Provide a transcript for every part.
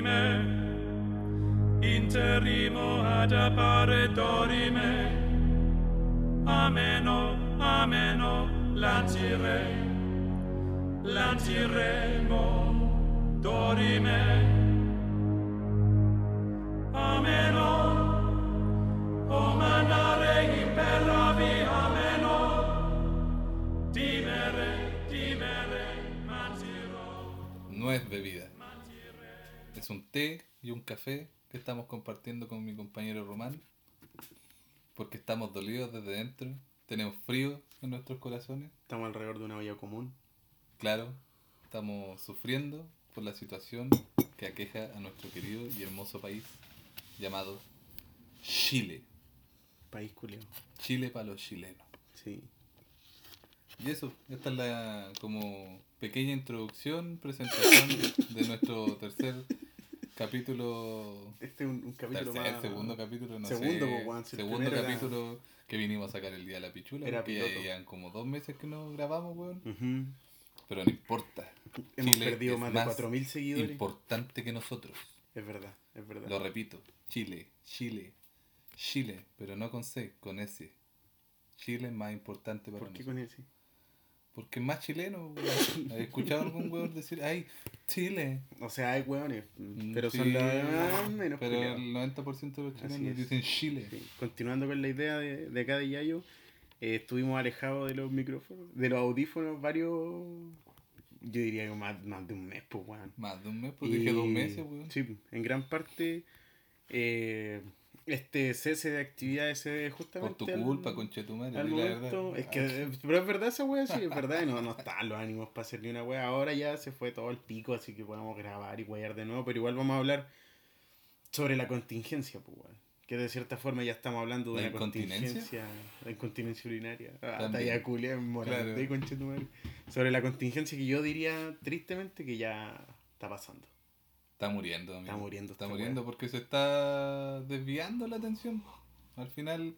dorime, interimo ad appare dorime, ameno, ameno, lancire, lanciremo, dorime, ameno, o manare imperavi, ameno, dimere, dimere, mantirò. No es bebida. Un té y un café que estamos compartiendo con mi compañero Román. Porque estamos dolidos desde dentro. Tenemos frío en nuestros corazones. Estamos alrededor de una olla común. Claro, estamos sufriendo por la situación que aqueja a nuestro querido y hermoso país llamado Chile. País culiao. Chile para los chilenos. Sí. Y eso, esta es la como pequeña introducción, presentación de nuestro tercer capítulo. Este es un, un capítulo tercer, más. segundo capítulo, no Segundo, sé. si el segundo era- capítulo que vinimos a sacar el día de la pichula. Era porque ya piloto. llevan como dos meses que no grabamos, weón. Pero no importa. Hemos Chile perdido más de 4.000 seguidores. Importante que nosotros. Es verdad, es verdad. Lo repito. Chile, Chile, Chile, pero no con C, con S. Chile es más importante para ¿Por qué nosotros. con ese? Porque es más chileno, weón. ¿Has escuchado algún weón decir, ay, Chile? O sea, hay hueones, Mm, pero sí, son los menos Pero culiados. el 90% de los chilenos dicen Chile. Sí. Continuando con la idea de, de acá de Yayo, eh, estuvimos alejados de los micrófonos, de los audífonos varios, yo diría que más, más de un mes, pues, weón. Más de un mes, pues dije dos Y- meses, weón. Sí, en gran parte eh, este cese de actividades se Por justamente tu al- culpa, conchetumare, al momento. Es que, pero es verdad esa wea, sí, es verdad, no, no están los ánimos para hacer ni una wea. Ahora ya se fue todo el pico, así que podemos grabar y weyar de nuevo, pero igual vamos a hablar sobre la contingencia, pues. Que de cierta forma ya estamos hablando de ¿La una contingencia. La incontinencia urinaria. Ah, También. talla culia en Morandé, Claro. conchetumare. Sobre la contingencia que yo diría tristemente que ya está pasando. Está muriendo, amigo. Está muriendo Está muriendo porque se está desviando la atención. Al final,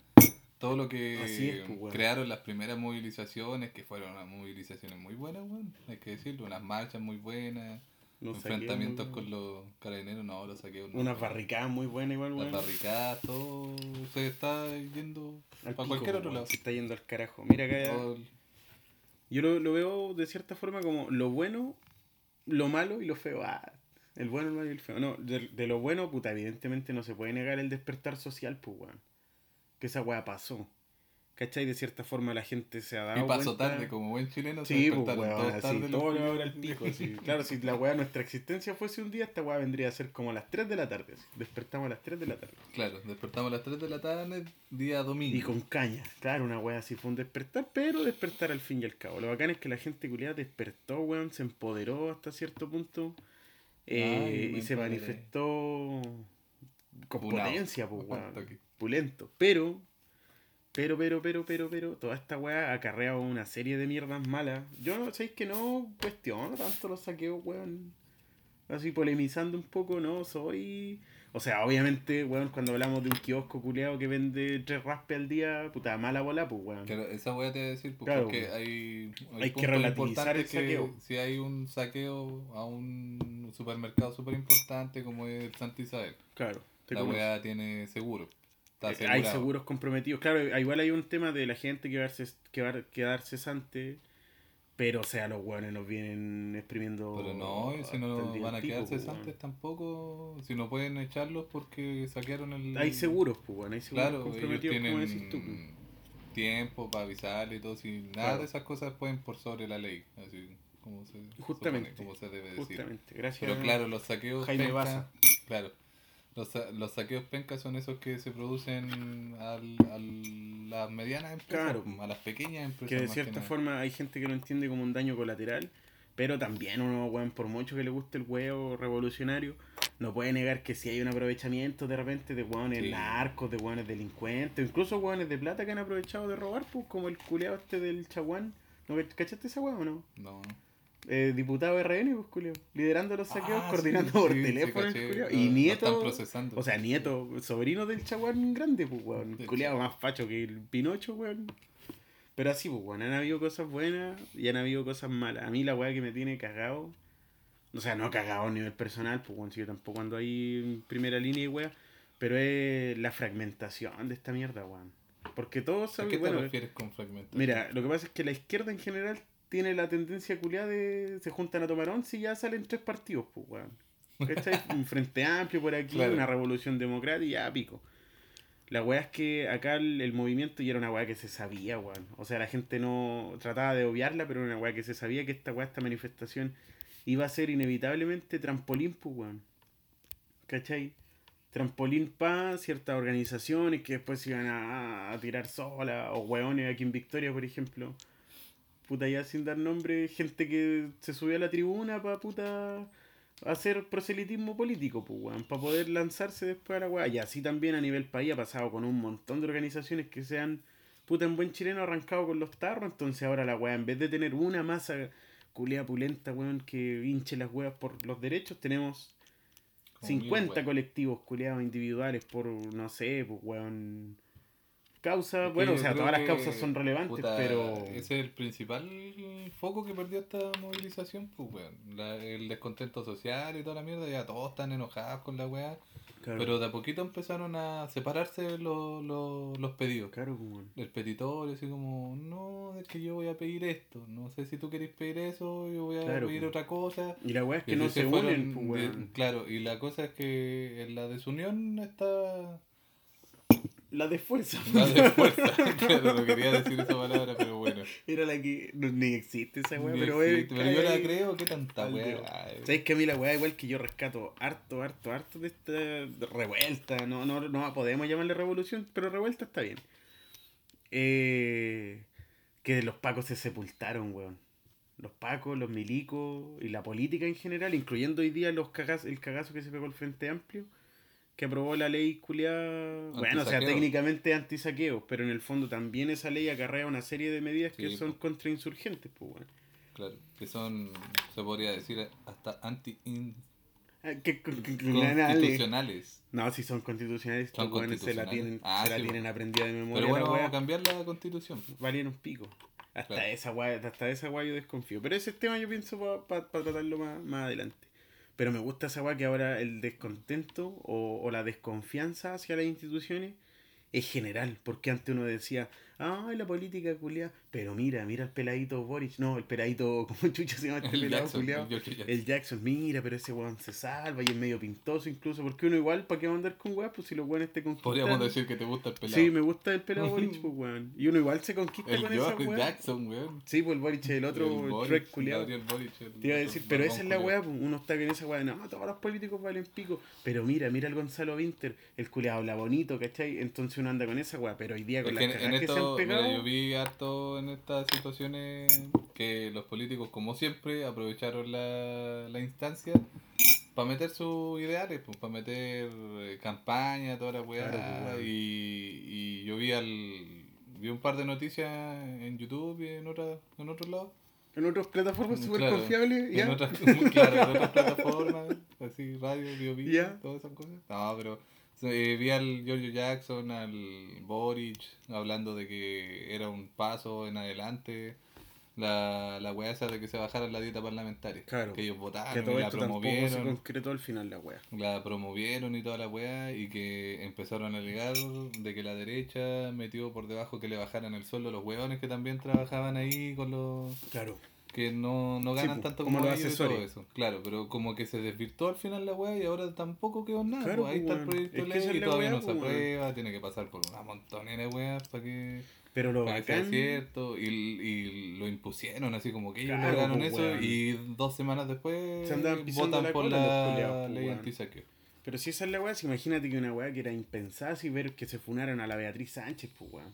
todo lo que es, pues, crearon las primeras movilizaciones, que fueron unas movilizaciones muy buenas, weón. Hay que decirlo, unas marchas muy buenas, Los enfrentamientos saqueos, con los carabineros, no, los saqueos. no. Unas barricadas muy buenas igual, Las weón. barricadas, todo se está yendo Al para pico, cualquier otro lado. Se está yendo al carajo. Mira acá. El- Yo lo, lo veo de cierta forma como lo bueno, lo malo y lo feo. Ah, el bueno, el malo y el feo. No, de, de lo bueno, puta, evidentemente no se puede negar el despertar social, pues, weón. Que esa weá pasó. ¿Cachai? De cierta forma la gente se ha dado Y pasó cuenta- tarde, como buen chileno, se Sí, pues, weón, todos así, todo lo ahora al pico, así. Claro, si la weá, nuestra existencia fuese un día, esta weá vendría a ser como a las 3 de la tarde. así. Despertamos a las 3 de la tarde. Claro, despertamos a las 3 de la tarde, día domingo. Y con caña, claro, una weá así fue un despertar, pero despertar al fin y al cabo. Lo bacán es que la gente culiada despertó, weón, se empoderó hasta cierto punto eh, Ay, y se manifestó con Funao. potencia, pues, weón. Pulento. Pero, pero, pero, pero, pero, pero, toda esta weá ha acarreado una serie de mierdas malas. Yo no sé que no cuestiono tanto los saqueos, weón. Así polemizando un poco, no soy. O sea, obviamente, weón, cuando hablamos de un kiosco culeado que vende tres raspes al día, puta mala bola, pues, weón. Claro, esa voy a te voy a decir pues, Claro, porque pues. hay, Hay que relativizar el saqueo. Si hay un saqueo a un supermercado súper importante como es el Santa Isabel, Claro. te la weá tiene seguro. Está Eh. Hay seguros comprometidos. Claro, igual hay un tema de la gente que va a, que va a quedar cesante, pero, o sea, los weones nos vienen exprimiendo. Pero no, y si no van a del pico, quedar pues, cesantes weón. tampoco, si no pueden echarlos porque saquearon el... Hay seguros, pues, bueno, hay seguros Claro, ellos comprometidos, como tienen decís tú. pues. tiempo para avisarle y todo, si nada Claro. de esas cosas pueden por sobre la ley, así como se, Justamente, supone, como se debe decir. Justamente, gracias. Pero claro, los saqueos Jaime penca- Baza. claro, los, los saqueos pencas son esos que se producen al, a las medianas empresas, Claro. a las pequeñas empresas. que de cierta forma hay gente que lo entiende como un daño colateral, pero también uno, weón, por mucho que le guste el huevo revolucionario, no puede negar que si hay un aprovechamiento de repente de hueones Sí. narcos, de hueones delincuentes, incluso hueones de plata que han aprovechado de robar, pues como el culeado este del chaguán. ¿No cach- cachaste esa hueá o no? No. Eh, diputado RN, pues culiao, liderando los saqueos, Ah, coordinando sí, por sí, sí, teléfono el caché, culiao. lo- Y nieto, están procesando. o sea, nieto, sobrino del chaguán grande, pues weón. De Culeado más facho que el Pinocho, weón. Pero así, pues weón, han habido cosas buenas y han habido cosas malas. A mí la weá que me tiene cagado O sea, no cagado a nivel personal, pues bueno, si yo tampoco ando ahí en primera línea y weá. Pero es la fragmentación de esta mierda, weón. Porque todos ¿A saben, qué te bueno, refieres con fragmentación? Mira, lo que pasa es que la izquierda en general tiene la tendencia culiada de se juntan a tomar once y ya salen tres partidos, pues, weón. ¿Cachai? Un frente amplio por aquí, Claro. una revolución democrática ya pico. La weá es que acá el, el movimiento ya era una weá que se sabía, weón. O sea, la gente no trataba de obviarla, pero era una weá que se sabía que esta weá, esta manifestación, iba a ser inevitablemente trampolín, pues, weón. ¿Cachai? Trampolín para ciertas organizaciones que después se iban a, a tirar sola, o weones aquí en Victoria, por ejemplo. Puta, ya sin dar nombre, gente que se subió a la tribuna para puta hacer proselitismo político, pues, weón, para poder lanzarse después a la weá. Y así también a nivel país ha pasado con un montón de organizaciones que se han, puta, en buen chileno arrancado con los tarros. Entonces ahora la weá, en vez de tener una masa culea pulenta, weón, que hinche las weas por los derechos, tenemos Como mil 50 weas. colectivos culeados individuales por, no sé, pues, weón. Causa, Es que bueno, o sea, todas las causas son relevantes, puta, pero. Ese es el principal foco que perdió esta movilización, pues, weón. La- el descontento social y toda la mierda, ya todos están enojados con la weá. Claro, Pero de a poquito empezaron a separarse los, los, los pedidos. claro, pues, weón. El petitorio, así como, no, es que yo voy a pedir esto. No sé si tú querés pedir eso, yo voy a Claro, pedir pues. otra cosa. Y la weá es que no se fueron unen, pues, de- weón. claro, y la cosa es que en la desunión está La de fuerza. la de fuerza. claro, no quería decir esa palabra, pero bueno. Era la que. No, ni existe esa weá, pero existe, pero yo la creo, ¿qué tanta weá? ¿Sabes que a mí la weá, igual que yo rescato harto, harto, harto de esta revuelta? No, no, no podemos llamarle revolución, pero revuelta está bien. Eh, que los pacos se sepultaron, weón. Los pacos, los milicos y la política en general, incluyendo hoy día los cagaz- el cagazo que se pegó el Frente Amplio, que aprobó la ley culiada. Bueno, o sea, técnicamente antisaqueo, pero en el fondo también esa ley acarrea una serie de medidas que son contrainsurgentes, pues, weón. Claro, que son, se podría decir, hasta Ah, que- anti-constitucionales. No, si son constitucionales, Son weones se la constitucionales. tienen, Ah, se la sí, tienen aprendida de memoria. Pero bueno, vamos a cambiar la constitución. Valieron pico. Hasta Claro. esa wea, hasta esa wea yo desconfío. Pero ese tema yo pienso para tratarlo más, más adelante. Pero me gusta esa wea que ahora el descontento o, o la desconfianza hacia las instituciones es general. Porque antes uno decía, ay, la política culiada. Pero mira, mira el peladito Boric. No, el peladito, ¿cómo chucha se llama este El pelado culiao? el Jackson. El Jackson, mira, pero ese weón se salva y es medio pintoso incluso. Porque uno igual, ¿para qué va a andar con weas? Pues si los weones te conquistan. Podríamos decir que te gusta el pelado. Sí, me gusta el pelado Boric, pues weón. Y uno igual se conquista el con esa wea. Jackson, weón. Sí, pues el Boric es el otro, El Boric, Shrek culiado. Te iba a decir, pero esa es la weá, pues, uno está con esa weá, no, todos los políticos valen pico, pero mira, mira el Gonzalo Winter, el culiado habla bonito, ¿cachai? Entonces uno anda con esa weá, pero hoy día con Es las que en, en que se han mira, yo vi harto en estas situaciones que los políticos, como siempre, aprovecharon la, la instancia para meter sus ideales, pues, para meter eh, campaña, toda la weá. Claro, y, y yo vi al vi un par de noticias en YouTube y en otra, en otros lados. en otras plataformas súper Claro, confiables, En ya. otras, claro, en otras plataformas, así, radio, bio, todas esas cosas. No, pero eh, vi al Giorgio Jackson, al Boric, hablando de que era un paso en adelante. La, la weá esa de que se bajara la dieta parlamentaria. Claro. Que ellos Que votaron todo y la esto tampoco se promovieron. concretó al final la weá. La promovieron y toda la weá. Y que empezaron a alegar de que la derecha metió por debajo que le bajaran el sueldo a los weones que también trabajaban ahí con los Claro. Que no, no Sí, ganan pues, tanto como como, los y todo eso. Claro, pero como que se desvirtuó al final la weá y ahora tampoco quedó nada. Claro, pues ahí está el proyecto Es ley y todavía no se aprueba, tiene que pasar por una montonera de weas para que, Pero lo para que sea bacán, cierto. Y, y lo impusieron así como que ellos Claro, lograron pues, eso y dos semanas después Se andaban votan la por la culiaos, pues, ley antisaqueo. pero si esa es la weá, imagínate que una weá que era impensada, si ver que se funaron a la Beatriz Sánchez, pues weón.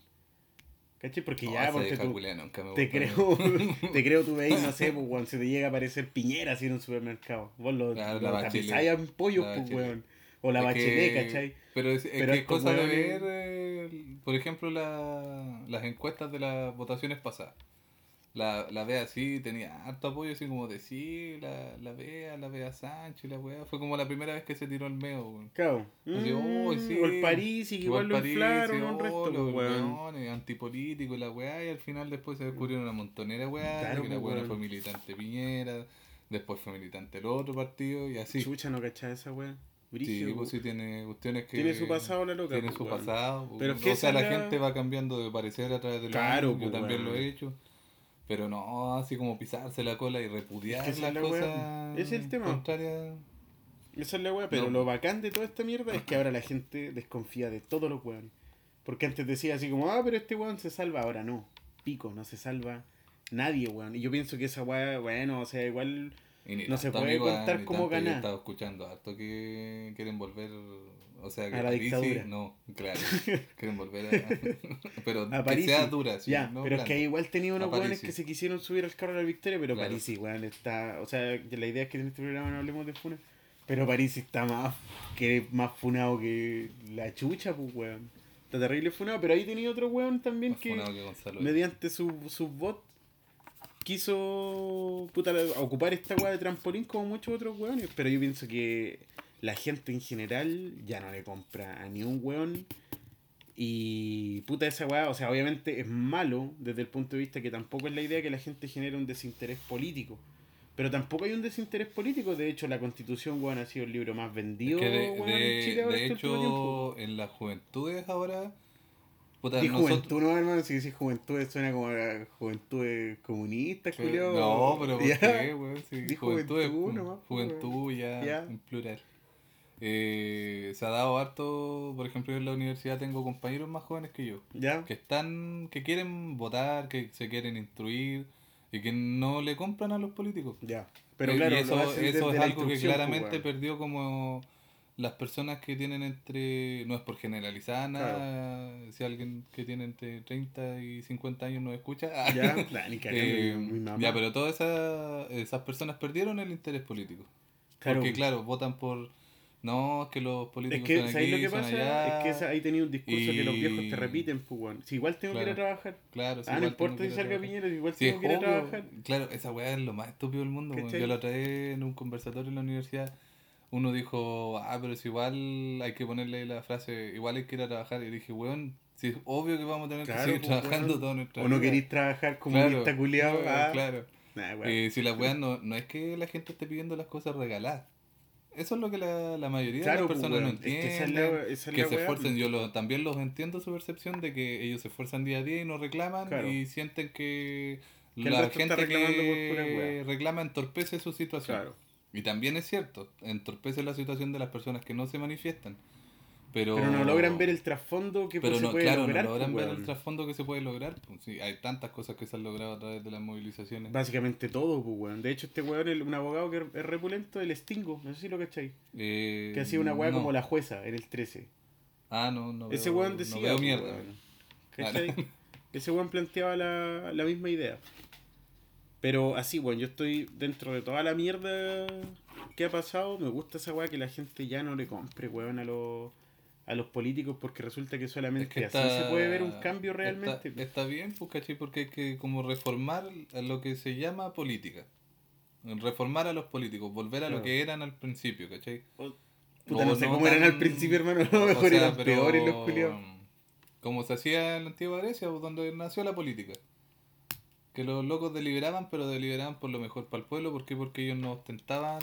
¿Cachai? Porque ya, porque tú, nunca me Te creo, te creo, tú veis, no sé, pues, weón, se te llega a aparecer piñera así en un supermercado. Vos lo, Claro, lo tapizáis en pollos, pues, weón. O la bachelet, ¿cachai? Pero es, es Pero que es estos cosa de ver, eh, por ejemplo, la- las encuestas de las votaciones pasadas. La, la Bea sí tenía harto apoyo, así como de sí, la, la Bea, la Bea Sánchez, la weá. Fue como la primera vez que se tiró el meo, weón. Claro. Así, Mm, oh, sí. O el París, y que igual, lo París, inflaron sí, un oh, resto, los pues, weones, antipolítico y la weá, y al final después se descubrieron una montonera weá, Claro, que la pues, weá fue militante Piñera, después fue militante del otro partido y así. Chucha, no cachaba esa weá. Sí, Brígido, pues sí tiene cuestiones que... Tiene su pasado la loca, Tiene pues, su weón. pasado. Pero o sea, esa la la- gente va cambiando de parecer a través de los Claro, Yo pues, también lo weón. he hecho. Pero no, así como pisarse la cola y repudiar Es que las es la cosas es el tema. contrarias. Esa es la weá, pero No. lo bacán de toda esta mierda es que ahora la gente desconfía de todos los weones. Porque antes decía así como, ah, pero este weón se salva, ahora no. Pico, no se salva nadie, weón. Y yo pienso que esa weá, bueno, o sea, igual No se puede contar tanto. Yo he ganar. estado escuchando harto que quieren volver, o sea, que A la dictadura. no, claro, quieren volver a, pero a que París. sea dura, sí, ya, no pero es que igual tenía unos weones sí. que se quisieron subir al carro de la victoria, pero Claro. París sí, weón, está. O sea, la idea es que en este programa no hablemos de Funa. Pero París sí está más, que más funado que la chucha, pues weón. Está terrible funado, pero ahí tenía otro weón también Más que. funado que Gonzalo. mediante su, su bot quiso puta, ocupar esta weá de trampolín como muchos otros weones. Pero yo pienso que la gente en general ya no le compra a ni un weón. Y puta esa weá, o sea, obviamente es malo desde el punto de vista que tampoco es la idea que la gente genere un desinterés político. Pero tampoco hay un desinterés político. De hecho, la constitución, weón, ha sido el libro más Es vendido que de, weón, de- en Chile ahora de este hecho, en las juventudes ahora, puta, Y nosotros... juventud, no, hermano, si decís juventud suena como a juventud comunista, Julio. No, pero ¿por qué, weón? Sí, Di juventud, es- juventud nomás, pues, juventud ya, Ya. en plural. Eh, se ha dado harto, por ejemplo, yo en la universidad tengo compañeros más jóvenes que yo, ¿Ya? que están, que quieren votar, que se quieren instruir y que no le compran a los políticos. Ya. Pero Y- claro, y eso, es algo que claramente pues, weón. perdió como las personas que tienen entre, no es por generalizar nada, si alguien que tiene entre 30 y 50 años nos escucha, Ya, eh, mi mamá. ya, pero todas esas, esas personas perdieron el interés político. Claro. Porque claro, votan por, no, es que los Es políticos que, son ¿sabéis aquí, lo que pasa? allá. Es que ahí tenía un discurso que los viejos y- te repiten, pues. Si igual tengo que ir a Claro. trabajar. Claro, sí, ah, no importa si salga. Piñera, igual es tengo que ir a trabajar. Claro, esa weá es lo más estúpido del mundo. Yo la trae en un conversatorio en la universidad. Uno dijo, ah, pero si igual hay que ponerle la frase, igual hay que ir a trabajar. Y dije, weón, si es obvio que vamos a tener Claro, que seguir pues, trabajando weón. toda nuestra O no queréis trabajar como Claro, esta culiado. ah. Claro. Nah, weón. Eh, si la weá no, no es que la gente esté pidiendo las cosas regaladas. Eso es lo que la, la mayoría Claro, de pues, las personas no. Es que entienden. la- esa es que se weá, esfuercen, pues. yo lo, también los entiendo su percepción de que ellos se esfuerzan día a día y no reclaman Claro. y sienten que, la gente que reclama entorpece su situación. Claro. Y también es cierto, entorpece la situación de las personas que no se manifiestan. Pero, Pero no logran ver el trasfondo que pero pues, no, se puede claro, lograr. no logran pues, ver el trasfondo que se puede lograr. Pues, sí, hay tantas cosas que se han logrado a través de las movilizaciones. Básicamente todo, pues, weón. De hecho, este weón es un abogado que es repulento, el Stingo. No sé si lo cacháis. Eh, Que hacía una weá no. como la jueza en el 13. Ah, no, no Ese veo- weón decía. Veo pues, mierda. weón. ¿Cachai? Ese weón planteaba la, la misma idea. Pero así, weón, yo estoy dentro de toda la mierda que ha pasado. Me gusta esa weá que la gente ya no le compre, weón, a los, a los políticos porque resulta que solamente Es que así se puede ver un cambio realmente. Está, bien, pues, ¿cachai? Porque hay que como reformar a lo que se llama política. Reformar a los políticos, volver a Claro. lo que eran al principio, ¿cachai? Puta, O no sé no cómo eran al principio, hermano. A lo mejor sea, eran pero, peores los culiados. Como se hacía en la antigua Grecia, pues, donde nació la política. Que los locos deliberaban, pero deliberaban por lo mejor para el pueblo. ¿Por qué? Porque ellos no ostentaban.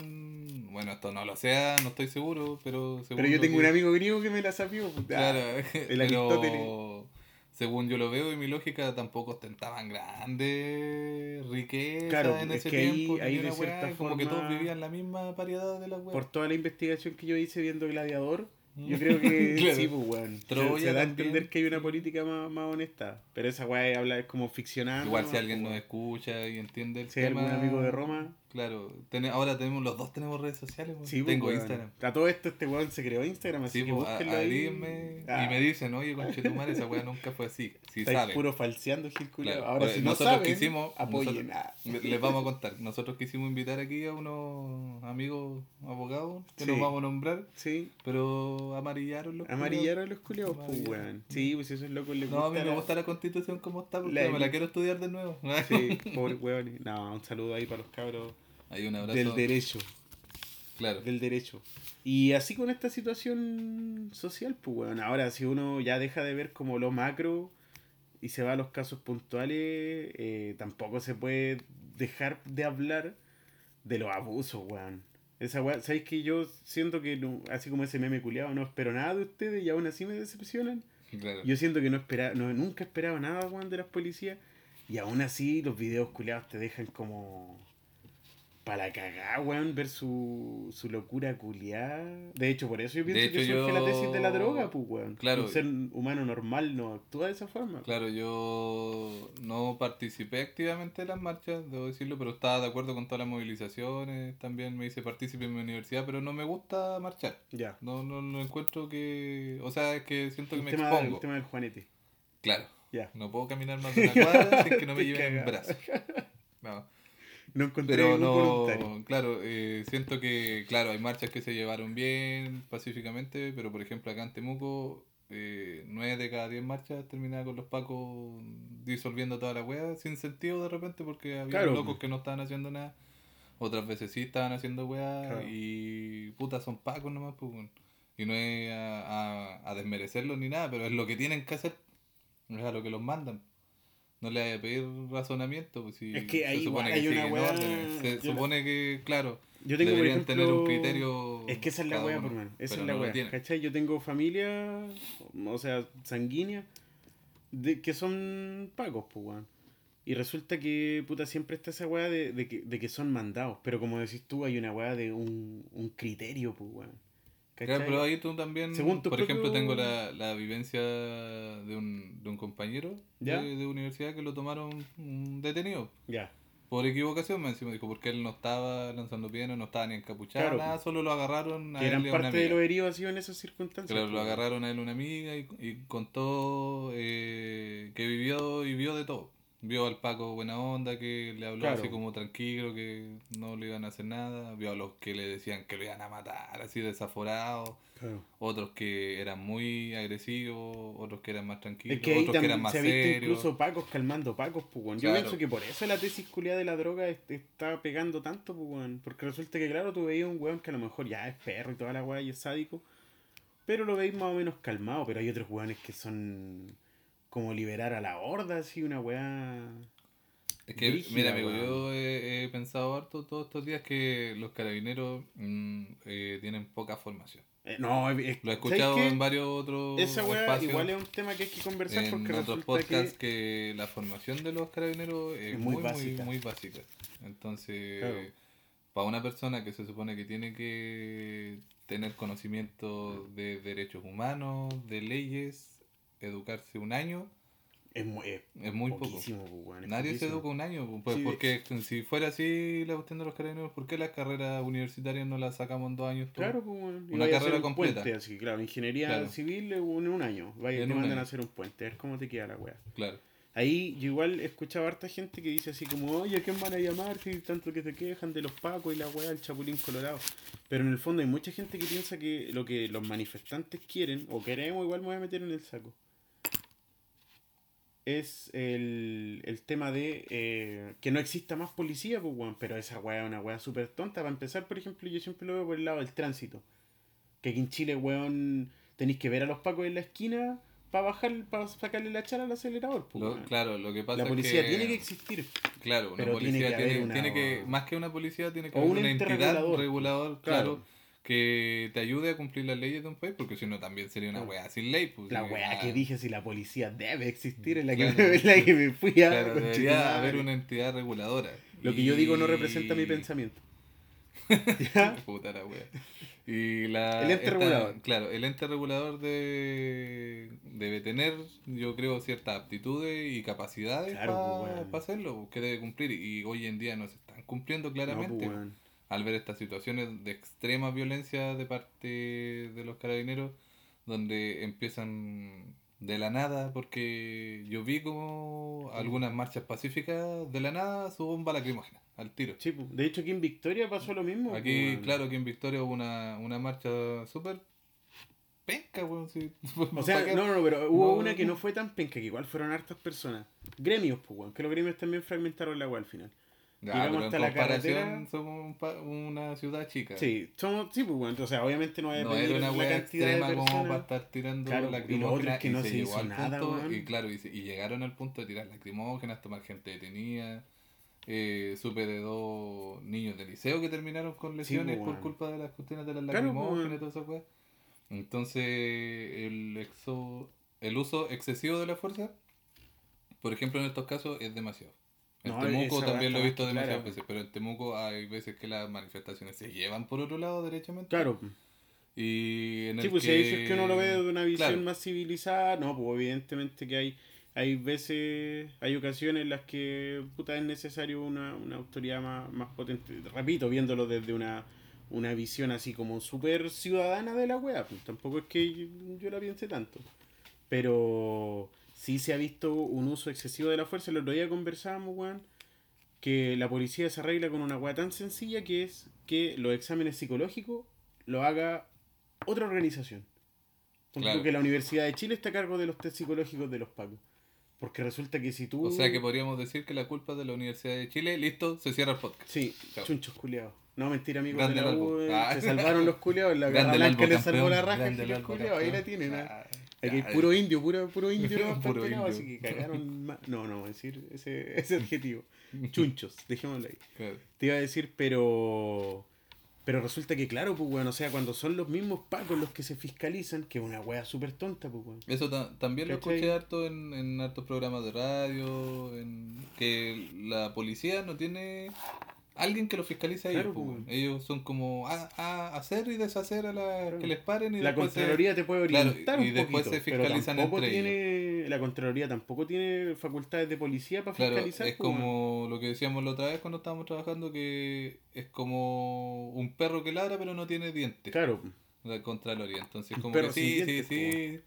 Bueno, esto no lo sea, no estoy seguro, pero Pero yo tengo que- un amigo griego que me la sapió. puta. Claro, el pero según yo lo veo y mi lógica tampoco ostentaban grandes riquezas Claro, en es ese que ahí- tiempo. ahí ni de cierta y como que todos forma- vivían la misma variedad de la weá. Por toda la investigación que yo hice viendo Gladiador, yo creo que Claro. sí, pues, weón. Se- Troya se da a entender que hay una política más, más honesta. Pero esa weá habla es como ficcionada. Igual ¿no? si alguien nos escucha y entiende el Si hay tema. algún amigo de Roma. Claro, tene- ahora tenemos los dos tenemos redes sociales. weón. Sí, Tengo weón. Instagram. A todo esto este weón se creó Instagram, así Sí, que búsquenlo ahí. Ah, y me dicen, oye, conchetumare, esa weá nunca fue así. Si estáis saben. puro falseando, Gil. Claro, Ahora pues, si no nosotros saben, quisimos- apoyen. nosotros- Ah. Les vamos a contar. Nosotros quisimos invitar aquí a unos amigos abogados que Sí. nos vamos a nombrar, Sí, pero amarillaron los amarillaron los culiados, pues, weón. Sí, pues esos locos les culiados. No, a mí me la- gusta la constitución como está porque La- me la quiero estudiar de nuevo. Sí, pobres weones. No, un saludo ahí para los cabros Hay un abrazo. del derecho. Claro. del derecho. Y así con esta situación social, pues bueno, ahora si uno ya deja de ver como lo macro y se va a los casos puntuales, eh, tampoco se puede dejar de hablar de los abusos, weón. Esa weá, ¿sabéis que yo siento que, no- así como ese meme culiado, no espero nada de ustedes y aún así me decepcionan? Claro. Yo siento que no esperaba, no, nunca esperaba nada, weón, de las policías. Y aún así los videos culiados te dejan como... Para la cagada, weón, ver su, su locura culiada. De hecho, por eso yo pienso que surge yo- la tesis de la droga, pues, weón. Claro. Un ser humano normal no actúa de esa forma. Claro, yo no participé activamente de las marchas, debo decirlo, pero estaba de acuerdo con todas las movilizaciones. También me hice partícipe en mi universidad, pero no me gusta marchar. Ya. No, no, no encuentro que. O sea, es que siento que El me tema, expongo. el tema del Juanete. Claro. Ya. No puedo caminar más de una cuadra sin que no me lleven en brazos. No. No encontré Pero voluntario. no, claro, eh, siento que, claro, hay marchas que se llevaron bien, pacíficamente, pero por ejemplo acá en Temuco, eh, nueve de cada diez marchas terminaban con los pacos disolviendo toda la wea, sin sentido de repente, porque había Claro. locos que no estaban haciendo nada, otras veces sí estaban haciendo Claro. y puta, son pacos nomás, pues, y no es a, a, a desmerecerlos ni nada, pero es lo que tienen que hacer, es a lo que los mandan. No le vaya a pedir razonamiento, pues si Es que se supone igual que hay una órdenes. Se yo supone que, claro, Yo tengo, deberían ejemplo, tener un criterio. Es que esa es la uno, por mano. Esa es la no tienen. ¿Cachai? Yo tengo familia, o sea, sanguínea, de, que son pagos, pues, weón. Y resulta que, puta, siempre está esa weá de, de, que, de que son mandados. Pero como decís tú, hay una weá de un, un criterio, pues, weón. Claro, pero ahí tú también, Según por ejemplo, propio- tengo la, la vivencia de un, de un compañero ¿Ya? de, de universidad que lo tomaron detenido. Ya. Por equivocación, me encima dijo, porque él no estaba lanzando piedras, no estaba ni encapuchado, Claro, nada, solo lo agarraron a Que él eran y a una parte de los heridos así en esas circunstancias. Claro, lo agarraron a él una amiga y, y contó eh, que vivió y vio de todo. Vio al Paco buena onda, que le habló Claro. así como tranquilo, que no le iban a hacer nada. Vio a los que le decían que lo iban a matar, así desaforados. Claro. Otros que eran muy agresivos, otros que eran más tranquilos, Es que ahí otros que eran más se serios. incluso pacos calmando pacos, pues. Yo Claro. pienso que por eso la tesis culiada de la droga est- está pegando tanto, pues. Porque resulta que, claro, tú veías un weón que a lo mejor ya es perro y toda la weá y es sádico. Pero lo veis más o menos calmado. Pero hay otros weones que son como liberar a la horda, así, una weá. Es que, Brígida, mira, amigo, yo he, he pensado harto todos estos días que los carabineros mm, eh, tienen poca formación. Eh, no, es- Lo he ¿sabes escuchado en varios otros Esa weá espacios. igual es un tema que hay que conversar en porque otros resulta podcasts que... que... la formación de los carabineros es, Es muy, muy muy, básica. muy básica. Entonces, Claro. para una persona que se supone que tiene que tener conocimiento de derechos humanos, de leyes, educarse un año, Es muy, es es muy poco. poquísimo, pues, es Nadie se educa un año, pues Sí, de- porque si fuera así la cuestión de los carabineros, ¿por qué las carreras universitarias no las sacamos en dos años? todo? Claro, pues. Y Una carrera un completa. Puente, así, claro, ingeniería Claro. civil en un, en un año. Vaya, te mandan año. a hacer un puente, a ver cómo te queda la weá. Claro. Ahí yo igual he escuchado a harta gente que dice así como, oye, ¿a quién van a llamar? Si tanto que se quejan de los pacos y la weá del chapulín colorado. Pero en el fondo hay mucha gente que piensa que lo que los manifestantes quieren, o queremos, igual me voy a meter en el saco. Es el, el tema de eh, que no exista más policía, pues. Pero esa weá es una weá súper tonta. Para empezar, por ejemplo, yo siempre lo veo por el lado del tránsito. Que aquí en Chile, weón, tenéis que ver a los pacos en la esquina para bajar, para sacarle la chara al acelerador, pues, Lo- claro, lo que pasa La es policía que... tiene que existir. Claro, una Pero tiene policía que tiene, haber una- tiene que, más que una policía, tiene que O haber un una entidad regulador, Claro. claro, que te ayude a cumplir las leyes de un país, porque si no también sería una weá sin ley. Pues, La weá ah, que dije si la policía debe existir es la que, Claro. la que me fui a. Claro, debería haber una entidad reguladora. Lo que yo digo no representa mi pensamiento. ¿Ya? Puta la wea. Y la, El ente regulador. Claro, el ente regulador de, debe tener, yo creo, ciertas aptitudes y capacidades Claro, para pues, weón. hacerlo, que debe cumplir. Y hoy en día no se están cumpliendo claramente. pues, weón. Al ver estas situaciones de extrema violencia de parte de los carabineros, donde empiezan de la nada, porque yo vi como algunas marchas pacíficas de la nada su bomba lacrimógena, al tiro. Sí, de hecho aquí en Victoria pasó lo mismo. Aquí, claro, que en Victoria hubo una, una marcha súper penca, weón. sí. O sea, no, no, pero hubo No, una que no. fue tan penca, que igual fueron hartas personas. Gremios, pues, weón. Que los gremios también fragmentaron la weá al final. Pero en comparación somos un una ciudad chica. Sí, somos, sí, pues, weón. O sea, obviamente no No era una la cantidad de extrema como personas. para estar tirando Claro, y lacrimógenas es que no y se llegó hizo nada, punto y claro y, se- y llegaron al punto de tirar lacrimógenas tomar gente detenida Eh, supe de dos niños de liceo que terminaron con lesiones pues, por culpa de las cuestiones de las Claro, pues, lacrimógenas y weón. toda esa weá. Entonces, el, exo, el uso excesivo de la fuerza, por ejemplo, en estos casos, es demasiado. En No, Temuco también lo he visto demasiadas clara. veces, pero en Temuco hay veces que las manifestaciones se llevan por otro lado derechamente. Claro. Y en Sí, el pues si que... dices que uno lo ve de una visión Claro. más civilizada, no, pues evidentemente que hay hay veces, hay ocasiones en las que puta, es necesario una, una autoridad más, más potente. Repito, viéndolo desde una, una visión así como súper ciudadana de la wea, pues tampoco es que yo, yo la piense tanto. Pero sí se ha visto un uso excesivo de la fuerza. El otro día conversábamos, weón, que la policía se arregla con una wea tan sencilla que es que los exámenes psicológicos lo haga otra organización. Por Claro. ejemplo, que la Universidad de Chile está a cargo de los test psicológicos de los pacos. Porque resulta que si tú... O sea que podríamos decir que la culpa es de la Universidad de Chile, listo, se cierra el podcast. Sí, Chao. chunchos culiados. No, mentira, amigos Grande de la U. Eh, Ah. Se salvaron los culiados. La Grande Garra Blanca salvó la raja. grande Albo culiao, ahí la tienen. Ah, Aquí hay puro indio, puro, puro indio. ¿no? Puro indio. Así que cagaron más. No, no, voy a decir ese, ese adjetivo. Chunchos, dejémoslo ahí. claro. Te iba a decir, pero. Pero resulta que, claro, pues, weón, o sea, cuando son los mismos pacos los que se fiscalizan, que es una wea súper tonta, pues, weón. Eso ta- también lo escuché harto en, en hartos programas de radio, en que la policía no tiene alguien que lo fiscalice a ellos. Claro, pues, pues. Ellos son como a, a hacer y deshacer a la Claro. que les paren y La después se- Contraloría te puede claro, orientar y un después poquito, se pero fiscalizan tampoco entre tiene, la Contraloría tampoco tiene facultades de policía para Claro, fiscalizar. es pues, como lo que decíamos la otra vez cuando estábamos trabajando, que es como un perro que ladra pero no tiene dientes. Claro, La Contraloría. Entonces, como que sí, sin sí, dientes, sí.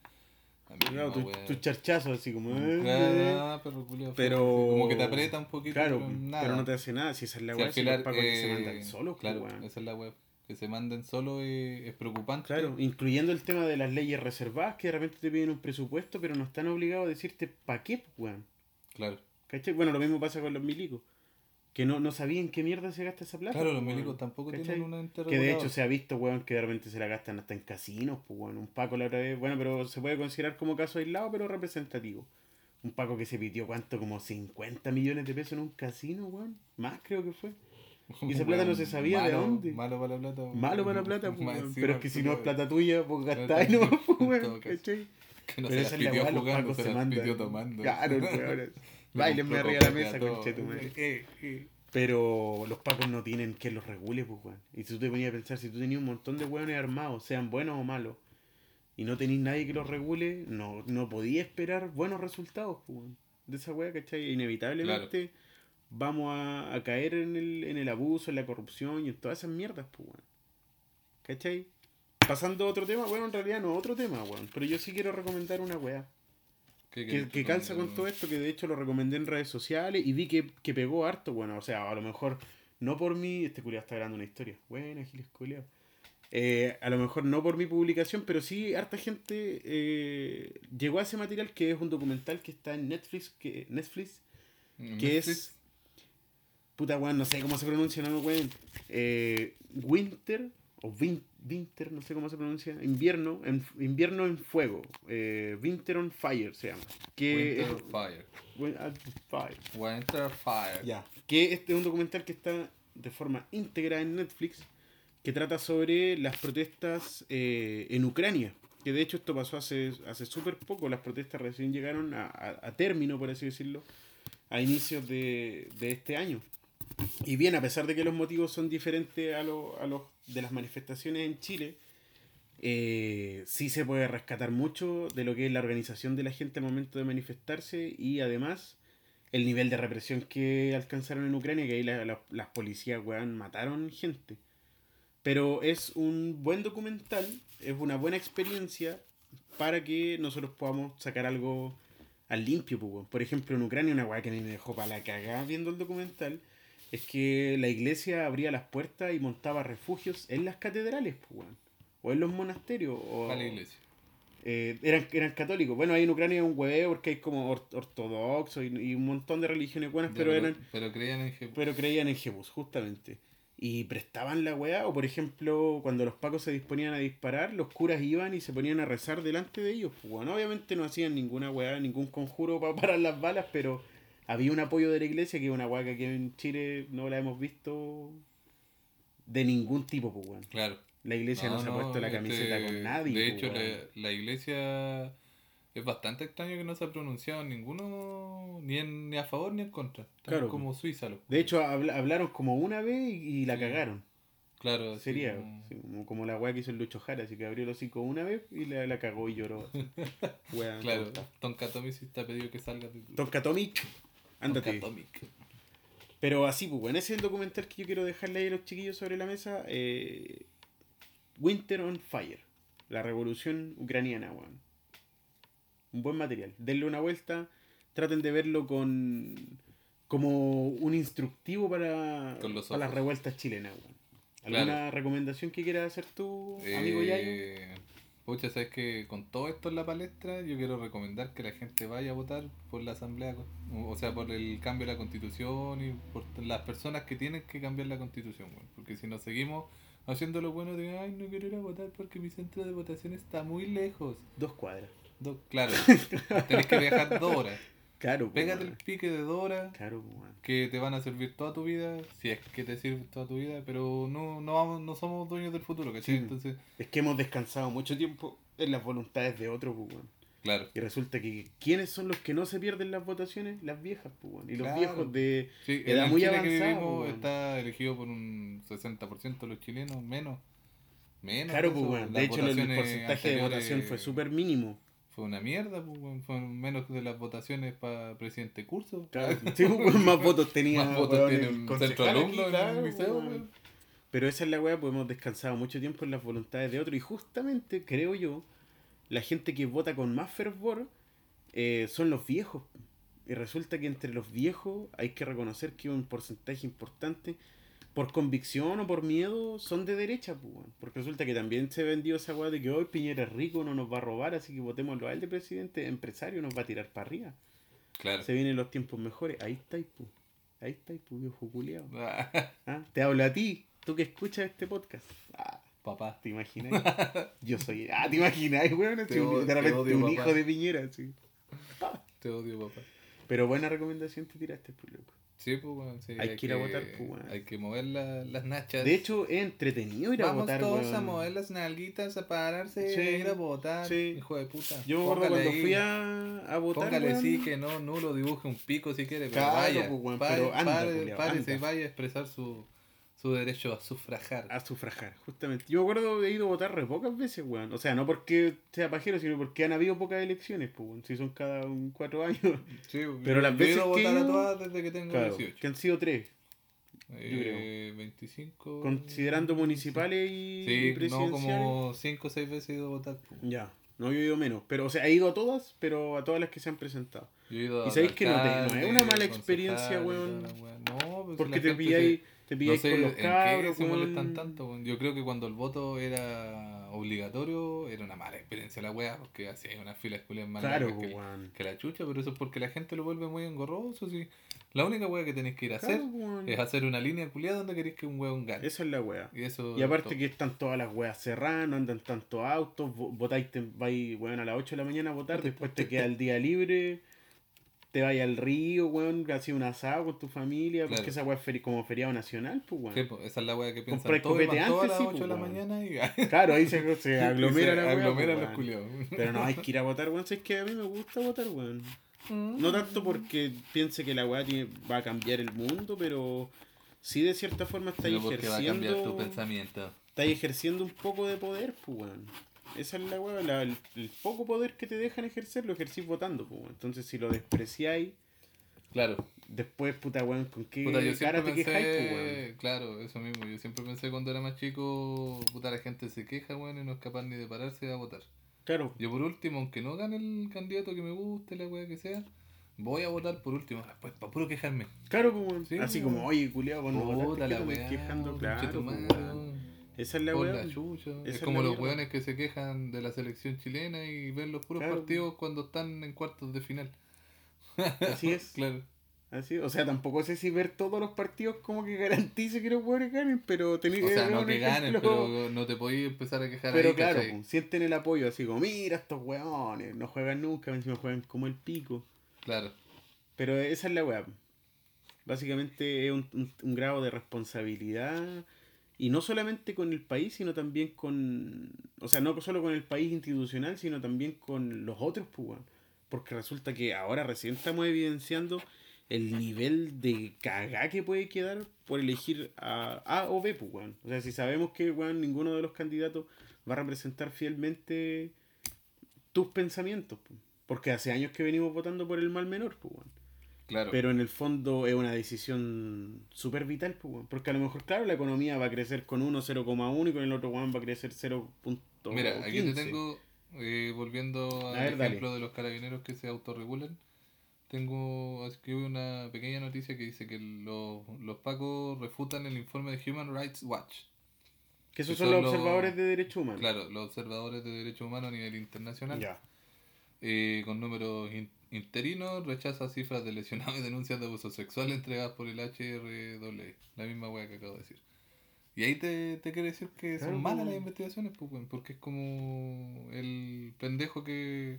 Misma claro tu, charchazo así como... eh, Claro, ah, perro culiao, Pero- como que te aprieta un poquito, Claro, pero pero, nada. no te hace nada. Si esa es la al si los pacos que se eh, mandan solos, pues, Claro, esa es la web. Que se manden solos es, es preocupante. Claro, incluyendo el tema de las leyes reservadas, que de repente te piden un presupuesto, pero no están obligados a decirte para qué, pues, weón. Claro, ¿Cachai? Bueno, lo mismo pasa con los milicos. Que no, no sabían qué mierda se gasta esa plata. claro los milicos tampoco ¿Cachai? tienen una ente Que de hecho se ha visto, weón, que de repente se la gastan hasta en casinos, pues, weón. Un Paco la otra vez, bueno, pero se puede considerar como caso aislado, pero representativo. Un Paco que se pitió, ¿cuánto? Como 50 millones de pesos en un casino, weón. Más creo que fue. Y esa plata no se sabía de dónde. Malo para la plata. Malo para la plata, pues, weón. Pero es que si no es plata tuya, pues gastáis nomás, pues, weón. Que no Pero se la pidió jugando, se se mandan. pidió tomando. Claro, weón. Bailenme Un arriba de la mesa, conchetumare. Eh, eh. Pero los pacos no tienen que los regule, pues, weón. Y si tú te ponías a pensar, si tú tenías un montón de weones armados, sean buenos o malos, y no tenéis nadie que los regule, no, no podías esperar buenos resultados, pues, weón. De esa weá, ¿cachai? Inevitablemente vamos a, a caer en el, en el abuso, en la corrupción y en todas esas mierdas, pues, weón. ¿Cachai? Pasando a otro tema, bueno, en realidad no otro tema, weón. Pero yo sí quiero recomendar una weá. ¿Qué Que, querés que calza con todo esto, que de hecho lo recomendé en redes sociales y vi que, que pegó harto, bueno, o sea, a lo mejor no por mí, este culiado está grabando una historia, buena, Giles culiao. Eh, a lo mejor no por mi publicación, pero sí harta gente eh, llegó a ese material que es un documental que está en Netflix, que Netflix, que es puta weón, no sé cómo se pronuncia, no me weón. Eh, Winter o Vin- Winter, no sé cómo se pronuncia, invierno, en, invierno en fuego, eh, Winter on Fire se llama. Que Winter es- Fire. Ah, Fire. Winter Fire. Ya. Que este es un documental que está de forma íntegra en Netflix, que trata sobre las protestas eh, en Ucrania. Que de hecho esto pasó hace, hace súper poco, las protestas recién llegaron a, a- a término, por así decirlo, a inicios de, de este año. Y bien, a pesar de que los motivos son diferentes a los a los de las manifestaciones en Chile, eh, sí se puede rescatar mucho de lo que es la organización de la gente al momento de manifestarse y además el nivel de represión que alcanzaron en Ucrania, que ahí la- la- las policías, mataron gente. Pero es un buen documental, es una buena experiencia para que nosotros podamos sacar algo al limpio, pues. Por ejemplo, en Ucrania, una weá que me dejó para la cagada viendo el documental, es que la iglesia abría las puertas y montaba refugios en las catedrales, pues. O en los monasterios. O, A la iglesia. eh, eran, eran católicos. Bueno, ahí en Ucrania hay un hueveo porque hay como or- ortodoxos y, y un montón de religiones buenas, Ya, pero eran pero creían en Jesús. pero creían en Jebus, justamente. Y prestaban la weá, o por ejemplo, cuando los pacos se disponían a disparar, los curas iban y se ponían a rezar delante de ellos. Pues, bueno, obviamente no hacían ninguna weá, ningún conjuro para parar las balas, pero había un apoyo de la iglesia que es una weá que aquí en Chile no la hemos visto de ningún tipo, pues weón. Claro. La iglesia no, se ha puesto la este, camiseta con nadie. De pues, hecho, la, la iglesia es bastante extraño que no se ha pronunciado ninguno, ni, en, ni a favor ni en contra. Claro. como Suiza. los- De hecho, habla- hablaron como una vez y, y la Sí. cagaron. claro, Sería como- sí, como, como la weá que hizo el Lucho Jara, así que abrió el hocico una vez y la, la cagó y lloró. Weá, Claro, sí está pedido que salga Tonka Tomic, ándate. Pero así, pues, bueno, ese es el documental que yo quiero dejarle ahí a los chiquillos sobre la mesa. eh, Winter on Fire. La revolución ucraniana, weón. Un buen material. Denle una vuelta. Traten de verlo con como un instructivo para, para las revueltas chilenas, weón. ¿Alguna Claro. recomendación que quieras hacer tú, amigo Yayo? Pucha, sabes que con todo esto en la palestra, yo quiero recomendar que la gente vaya a votar por la asamblea, o sea, por el cambio de la constitución y por las personas que tienen que cambiar la constitución, weón. porque si nos seguimos haciendo lo bueno de, ay, no quiero ir a votar porque mi centro de votación está muy lejos. Dos cuadras. Do- claro, tenés que viajar dos horas. Claro, Pégate el pique de Claro, weón. que te van a servir toda tu vida, si es que te sirve toda tu vida, pero no, no, vamos, no somos dueños del futuro, ¿cachai? Sí. Entonces, Es que hemos descansado mucho tiempo en las voluntades de otros, weón. claro. Y resulta que ¿quiénes son los que no se pierden las votaciones? Las viejas, pues. Y los Claro. viejos de... Sí, Edad el muy Chile que avanzada, vivimos pues, está elegido por un 60% de los chilenos, menos. Menos. Claro, pues, De hecho, el- porcentaje de votación fue súper mínimo. Fue una mierda, pues. Fueron menos de las votaciones para presidente curso. Claro. Sí, pues, más votos tenía. Más votos tiene un centro aquí, alumno en claro, el liceo, weón. weón. Pero esa es la weá, pues hemos descansado mucho tiempo en las voluntades de otros. Y justamente, creo yo, la gente que vota con más fervor eh, son los viejos. Y resulta que entre los viejos hay que reconocer que un porcentaje importante, por convicción o por miedo, son de derecha, pues. Porque resulta que también se vendió esa weá de que hoy Piñera es rico, no nos va a robar, así que votémoslo a él de presidente, empresario, nos va a tirar para arriba. Claro. Se vienen los tiempos mejores. Ahí estáis, pu. Ahí estáis, pu, viejo culiao. Ah, ¿Ah? Te hablo a ti, tú que escuchas este podcast. Ah, Papá. ¿te imaginas? Yo soy. Ah, ¿te imaginas, weón? Te odio- de te repente odio, un papá. hijo de Piñera, sí. Te odio, papá. Pero buena recomendación te tiraste, pues, loco. Sí, pues, weón. Sí, Hay que ir a votar, pues, weón. Hay que mover la- las nachas. De hecho, es entretenido ir a Vamos votar, todos weón. a mover las nalguitas, a pararse, Sí, a ir a votar. sí. Hijo de puta. Yo Póngale cuando ahí- fui a, a votar. Póngale sí que no, nulo, dibuje un pico si quiere, pero Claro, vaya. pues, pero anda, pare- culiao, párese y anda. vaya a expresar su, su derecho a sufragar. A sufragar, justamente. Yo me acuerdo de ir a votar re pocas veces, weón. O sea, no porque sea pajero, sino porque han habido pocas elecciones, pues, weón. Si son cada un cuatro años. Sí, Pero las yo he veces ido a que votar a yo- todas desde que tengo Claro, 18. que han sido tres. Eh, 25. Considerando municipales y, y Sí, no, presidenciales. como 5 o 6 veces he ido a votar. po. Ya, no yo he ido menos. Pero, o sea, he ido a todas, pero a todas las que se han presentado. Yo he ido ¿Y a sabéis que no te- no es una mala experiencia, weón? No, pues Porque te pilláis, se- te No pilláis sé con los en qué se molestan tanto. Yo creo que cuando el voto era obligatorio era una mala experiencia la weá, porque hacía unas filas culiadas más Claro, que, la chucha, pero eso es porque la gente lo vuelve muy engorroso. Sí. La única weá que tenéis que ir a hacer es hacer una línea culiada donde queréis que un weón gane. Esa es la wea. Y, eso Y aparte todo. que están todas las weas cerradas, no andan tantos autos, vo- votáis, vais, weón, a las 8 de la mañana a votar, después te queda el día libre, te vais al río, weón, así un asado con tu familia, Claro. porque esa wea es feri- como feriado nacional, pues, weón. Sí, po, esa es la weá que piensan Comprar copete a antes, las sí, 8 de po, la weón. mañana y, Claro, ahí se, se aglomera la aglomeran pues, los weón. culiados. Pero no hay que ir a votar, weón, es que a mí me gusta votar, weón. Mm. No tanto porque piense que la weá va a cambiar el mundo, pero sí de cierta forma está porque va a cambiar tu ejerciendo pensamiento. estás ejerciendo un poco de poder, pues, weón. Esa es la weá, la- el, el poco poder que te dejan ejercer lo ejercís votando, pues. Entonces, si lo despreciáis, Claro. después, puta, weón, ¿con qué Puta, yo cara te quejáis, pues, weón? claro, eso mismo, yo siempre pensé cuando era más chico, puta, la gente se queja, weón, y no es capaz ni de pararse a votar. Claro, Yo por último, aunque no gane el candidato que me guste, la weá que sea, voy a votar por último, después, para puro quejarme. claro, pues. Sí, Así como, oye, culiado, cuando votaste, la ¿qué te weá, quejando, claro, Esa es la weá. Es como los weones que se quejan de la selección chilena y ven los puros Claro. partidos cuando están en cuartos de final. Así es. Claro. Así, o sea, tampoco sé si ver todos los partidos como que garantice que los weones ganen, pero tenéis O sea, no que ganen, pero no te podías empezar a quejar Pero ahí, claro, pues, sienten el apoyo, así como, mira estos weones, no juegan nunca, encima juegan como el pico. Claro. Pero esa es la weá. Básicamente es un, un- un grado de responsabilidad. Y no solamente con el país, sino también con. O sea, no solo con el país institucional, sino también con los otros, pues. Porque resulta que ahora recién estamos evidenciando el nivel de cagá que puede quedar por elegir a A o B, pues. O sea, si sabemos que, weón, ninguno de los candidatos va a representar fielmente tus pensamientos, pues. Porque hace años que venimos votando por el mal menor, pues. Claro. Pero en el fondo es una decisión súper vital, pues. Porque a lo mejor, claro, la economía va a crecer con uno 0,1 y con el otro weón va a crecer 0.15. Mira, aquí te tengo, eh, volviendo al ver, dale. ejemplo de los carabineros que se autorregulan, tengo escribí una pequeña noticia que dice que los, los pacos refutan el informe de Human Rights Watch. Que esos que son los los- observadores de derechos humanos. Claro, los observadores de derechos humanos a nivel internacional, Ya. eh, con números in- interinos, rechaza cifras de lesionados y denuncias de abuso sexual entregadas por el HRW, la misma wea que acabo de decir. Y ahí te, te quiere decir que Claro, son malas pues. las investigaciones, pues, weón, porque es como el pendejo que,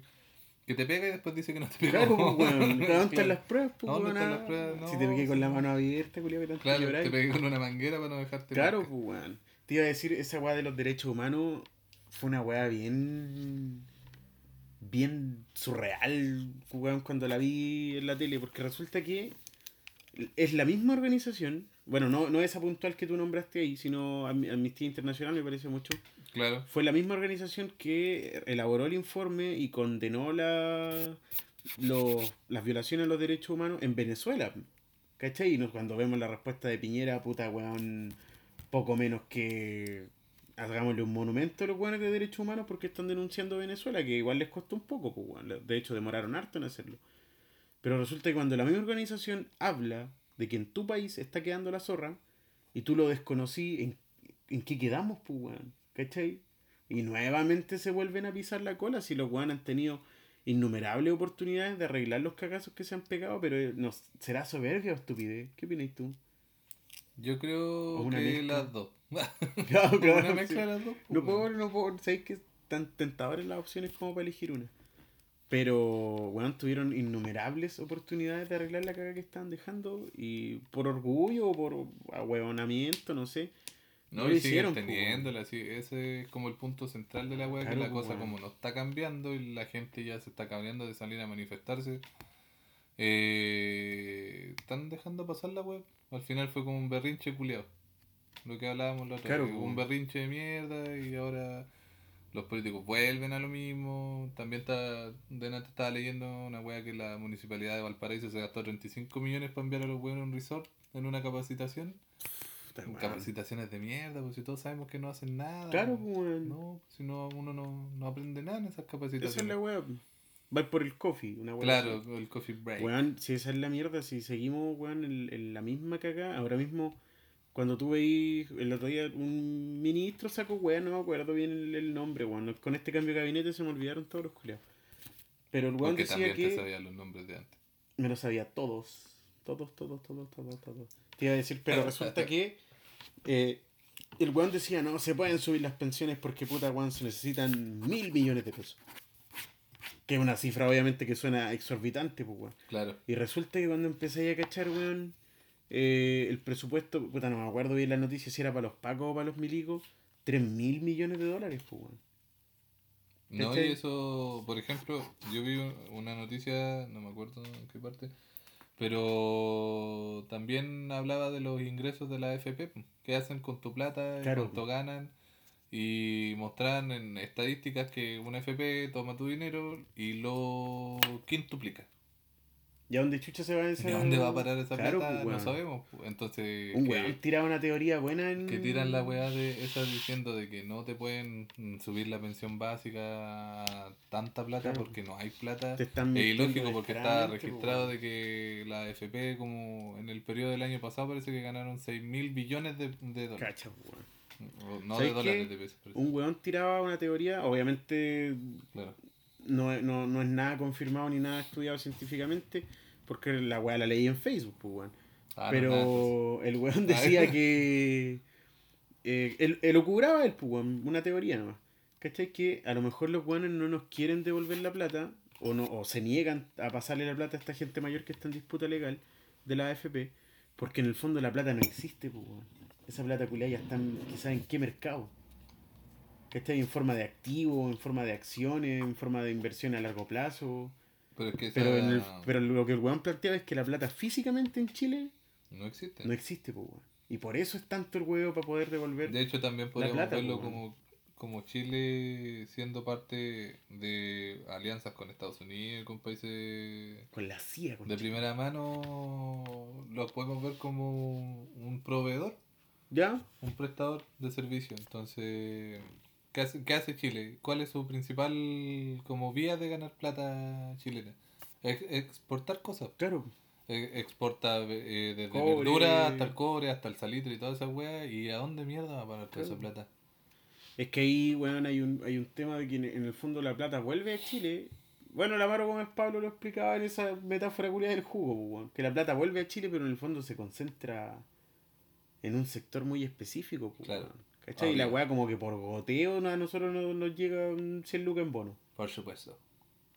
que te pega y después dice que no te pega. Claro, pues, weón. ¿Dónde están las pruebas, pues, ¿Dónde weón? están Ah, las pruebas? Si No, te pegué con la mano abierta, culiao, que tanto Claro, lloráis. te pegué con una manguera para no dejarte Claro, pues, weón. Te iba a decir, esa weá de los derechos humanos fue una weá bien. Bien surreal, weón, cuando la vi en la tele, porque resulta que es la misma organización. Bueno, no, no esa puntual que tú nombraste ahí, sino Am- Amnistía Internacional, me parece mucho. Claro, Fue la misma organización que elaboró el informe y condenó la, los- las violaciones a los derechos humanos en Venezuela. ¿Cachai? Y cuando vemos la respuesta de Piñera, puta weón, poco menos que hagámosle un monumento a los weones de derechos humanos porque están denunciando Venezuela, que igual les costó un poco, pues, weón. de hecho demoraron harto en hacerlo. Pero resulta que cuando la misma organización habla de que en tu país está quedando la zorra y tú lo desconocí, ¿en, en qué quedamos, pues, weón? ¿Cachai? Y nuevamente se vuelven a pisar la cola si los weones han tenido innumerables oportunidades de arreglar los cagazos que se han pegado, pero eh, no, será soberbia o estupidez. ¿Qué opinas tú? Yo creo una que mezcla. las dos. Claro, claro, una mezcla sí. de las dos. No pues, puedo, weón. no puedo, sabéis que tan tentadoras las opciones como para elegir una. Pero, weón, tuvieron innumerables oportunidades de arreglar la caga que estaban dejando y por orgullo o por ahuevonamiento, no sé. No, No y siguen hicieron, pues, teniéndola, sí, ese es como el punto central de la Claro, que la pues, cosa como no está cambiando y la gente ya se está cambiando de salir a manifestarse. Eh, están dejando pasar la web. Al final fue como un berrinche culiado. Lo que hablábamos la otra Claro, vez, pues. un berrinche de mierda y ahora los políticos vuelven a lo mismo. También está, delante estaba leyendo una wea que la municipalidad de Valparaíso se gastó 35 millones para enviar a los weones a un resort en una capacitación. Capacitaciones de mierda, pues si todos sabemos que no hacen nada. Claro, pues. No, si no, uno no, no aprende nada en esas Esa capacitaciones. es la weá. Va por el coffee, una. Claro, así. el coffee break. Weón, si esa es la mierda, si seguimos, weón, en, en la misma caga, ahora mismo, cuando tú veis el otro día, un ministro sacó, weón, no me acuerdo bien el, el nombre, weón. Con este cambio de gabinete se me olvidaron todos los culiados. Pero el weón Porque decía también te que. sabía los nombres de antes. Me lo sabía todos. Todos, todos, todos, todos, todos. Te iba a decir, pero resulta que. eh, el weón decía, no, se pueden subir las pensiones porque puta weón se necesitan mil millones de pesos. Que es una cifra obviamente que suena exorbitante, pues weón. Claro. Y resulta que cuando empecé a cachar, weón, eh, el presupuesto, puta, no me acuerdo bien la noticia si era para los pacos o para los milicos, 3 mil millones de dólares, pues, weón. No, y eso, por ejemplo, yo vi una noticia, no me acuerdo en qué parte, pero también hablaba de los ingresos de la AFP, pues, qué hacen con tu plata, Claro. cuánto ganan, y mostraban en estadísticas que una AFP toma tu dinero y lo quintuplica. ¿Y a dónde chucha se va esa ¿De dónde va a parar esa Claro, plata? pues, no sabemos. pues. Entonces, Un que- tiraba una teoría buena en... que tiran la weá de esa diciendo de que no te pueden mm, subir la pensión básica a tanta plata Claro. porque no hay plata. Te están Es ilógico porque está registrado pues, de que la AFP como en el periodo del año pasado parece que ganaron 6 mil billones de, dólares. Cacha, weón. No ¿Sabes de dólares, de pesos. Un weón tiraba una teoría, obviamente Claro. no, es- no, no es nada confirmado ni nada estudiado científicamente, porque la weá la leí en Facebook, pues weón. Ah, Pero el weón Ah, decía que. Eh, él, él ocurraba el pues, weón, una teoría nomás. ¿Cachai? Que a lo mejor los weones no nos quieren devolver la plata o, no, o se niegan a pasarle la plata a esta gente mayor que está en disputa legal de la AFP, porque en el fondo la plata no existe, pues, weón. Esa plata culiada ya está quizás en qué mercado. ¿Cachai? En forma de activo, en forma de acciones, en forma de inversión a largo plazo. Pero es que Pero, en el, pero lo que el weón planteaba es que la plata físicamente en Chile no existe. no existe, pues, weón. Y por eso es tanto el huevo para poder devolver. De hecho, también podríamos plata, verlo como, como Chile siendo parte de alianzas con Estados Unidos, con países Con la CIA, con de primera mano, lo podemos ver como un proveedor, ¿Ya? un prestador de servicio. Entonces, ¿qué hace, qué hace Chile? ¿Cuál es su principal como vía de ganar plata chilena? Ex- exportar cosas. Claro. E- Exporta eh, desde Cobre. verdura hasta el cobre, hasta el salitre y toda esa weá. ¿Y a dónde mierda va a parar toda esa plata? Es que ahí, weón, hay un, hay un tema de que en, en el fondo la plata vuelve a Chile. Bueno, la Maro Gómez Pablo lo explicaba en esa metáfora culia del jugo, weón. Que la plata vuelve a Chile, pero en el fondo se concentra en un sector muy específico, pues, Claro. ¿Cachai? Y la weá como que por goteo a nosotros no- nos llega un 100 lucas en bono. Por supuesto.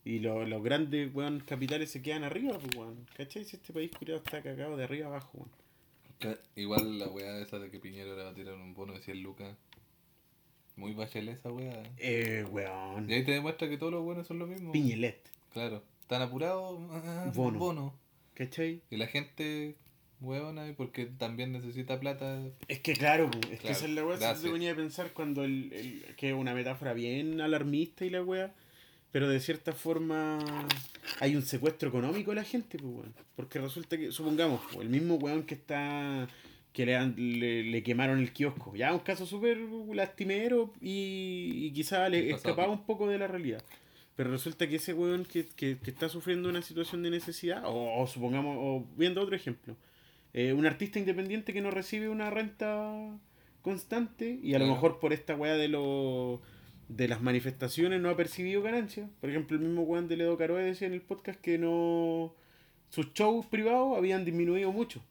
Y lo- los grandes, weón, capitales se quedan arriba, pues, weón. ¿Cachai? Si este país culiado está cagado de arriba abajo, weón. Igual la weá esa de que Piñero le va a tirar un bono de 100 lucas. Muy bachelet esa weá. Eh, weón. Y ahí te demuestra que todos los buenos son lo mismo. Piñelet. Claro. Están apurados. ah, Bono. bono. ¿Cachai? Y la gente, weona, porque también necesita plata. Es que claro, es que esa es la gracias. se ponía a pensar cuando el, el- que es una metáfora bien alarmista y la weá, pero de cierta forma hay un secuestro económico de la gente, pues weón. Porque resulta que, supongamos, po, el mismo weón que está que le, le, le quemaron el kiosco, ya un caso súper lastimero y, y quizá le escapaba un poco de la realidad. Pero resulta que ese weón que, que, que está sufriendo una situación de necesidad, o, o supongamos, o viendo otro ejemplo, eh, un artista independiente que no recibe una renta constante y a lo mejor por esta weá de los de las manifestaciones no ha percibido ganancias. Por ejemplo, el mismo weón de Ledo Caroe decía en el podcast que no sus shows privados habían disminuido mucho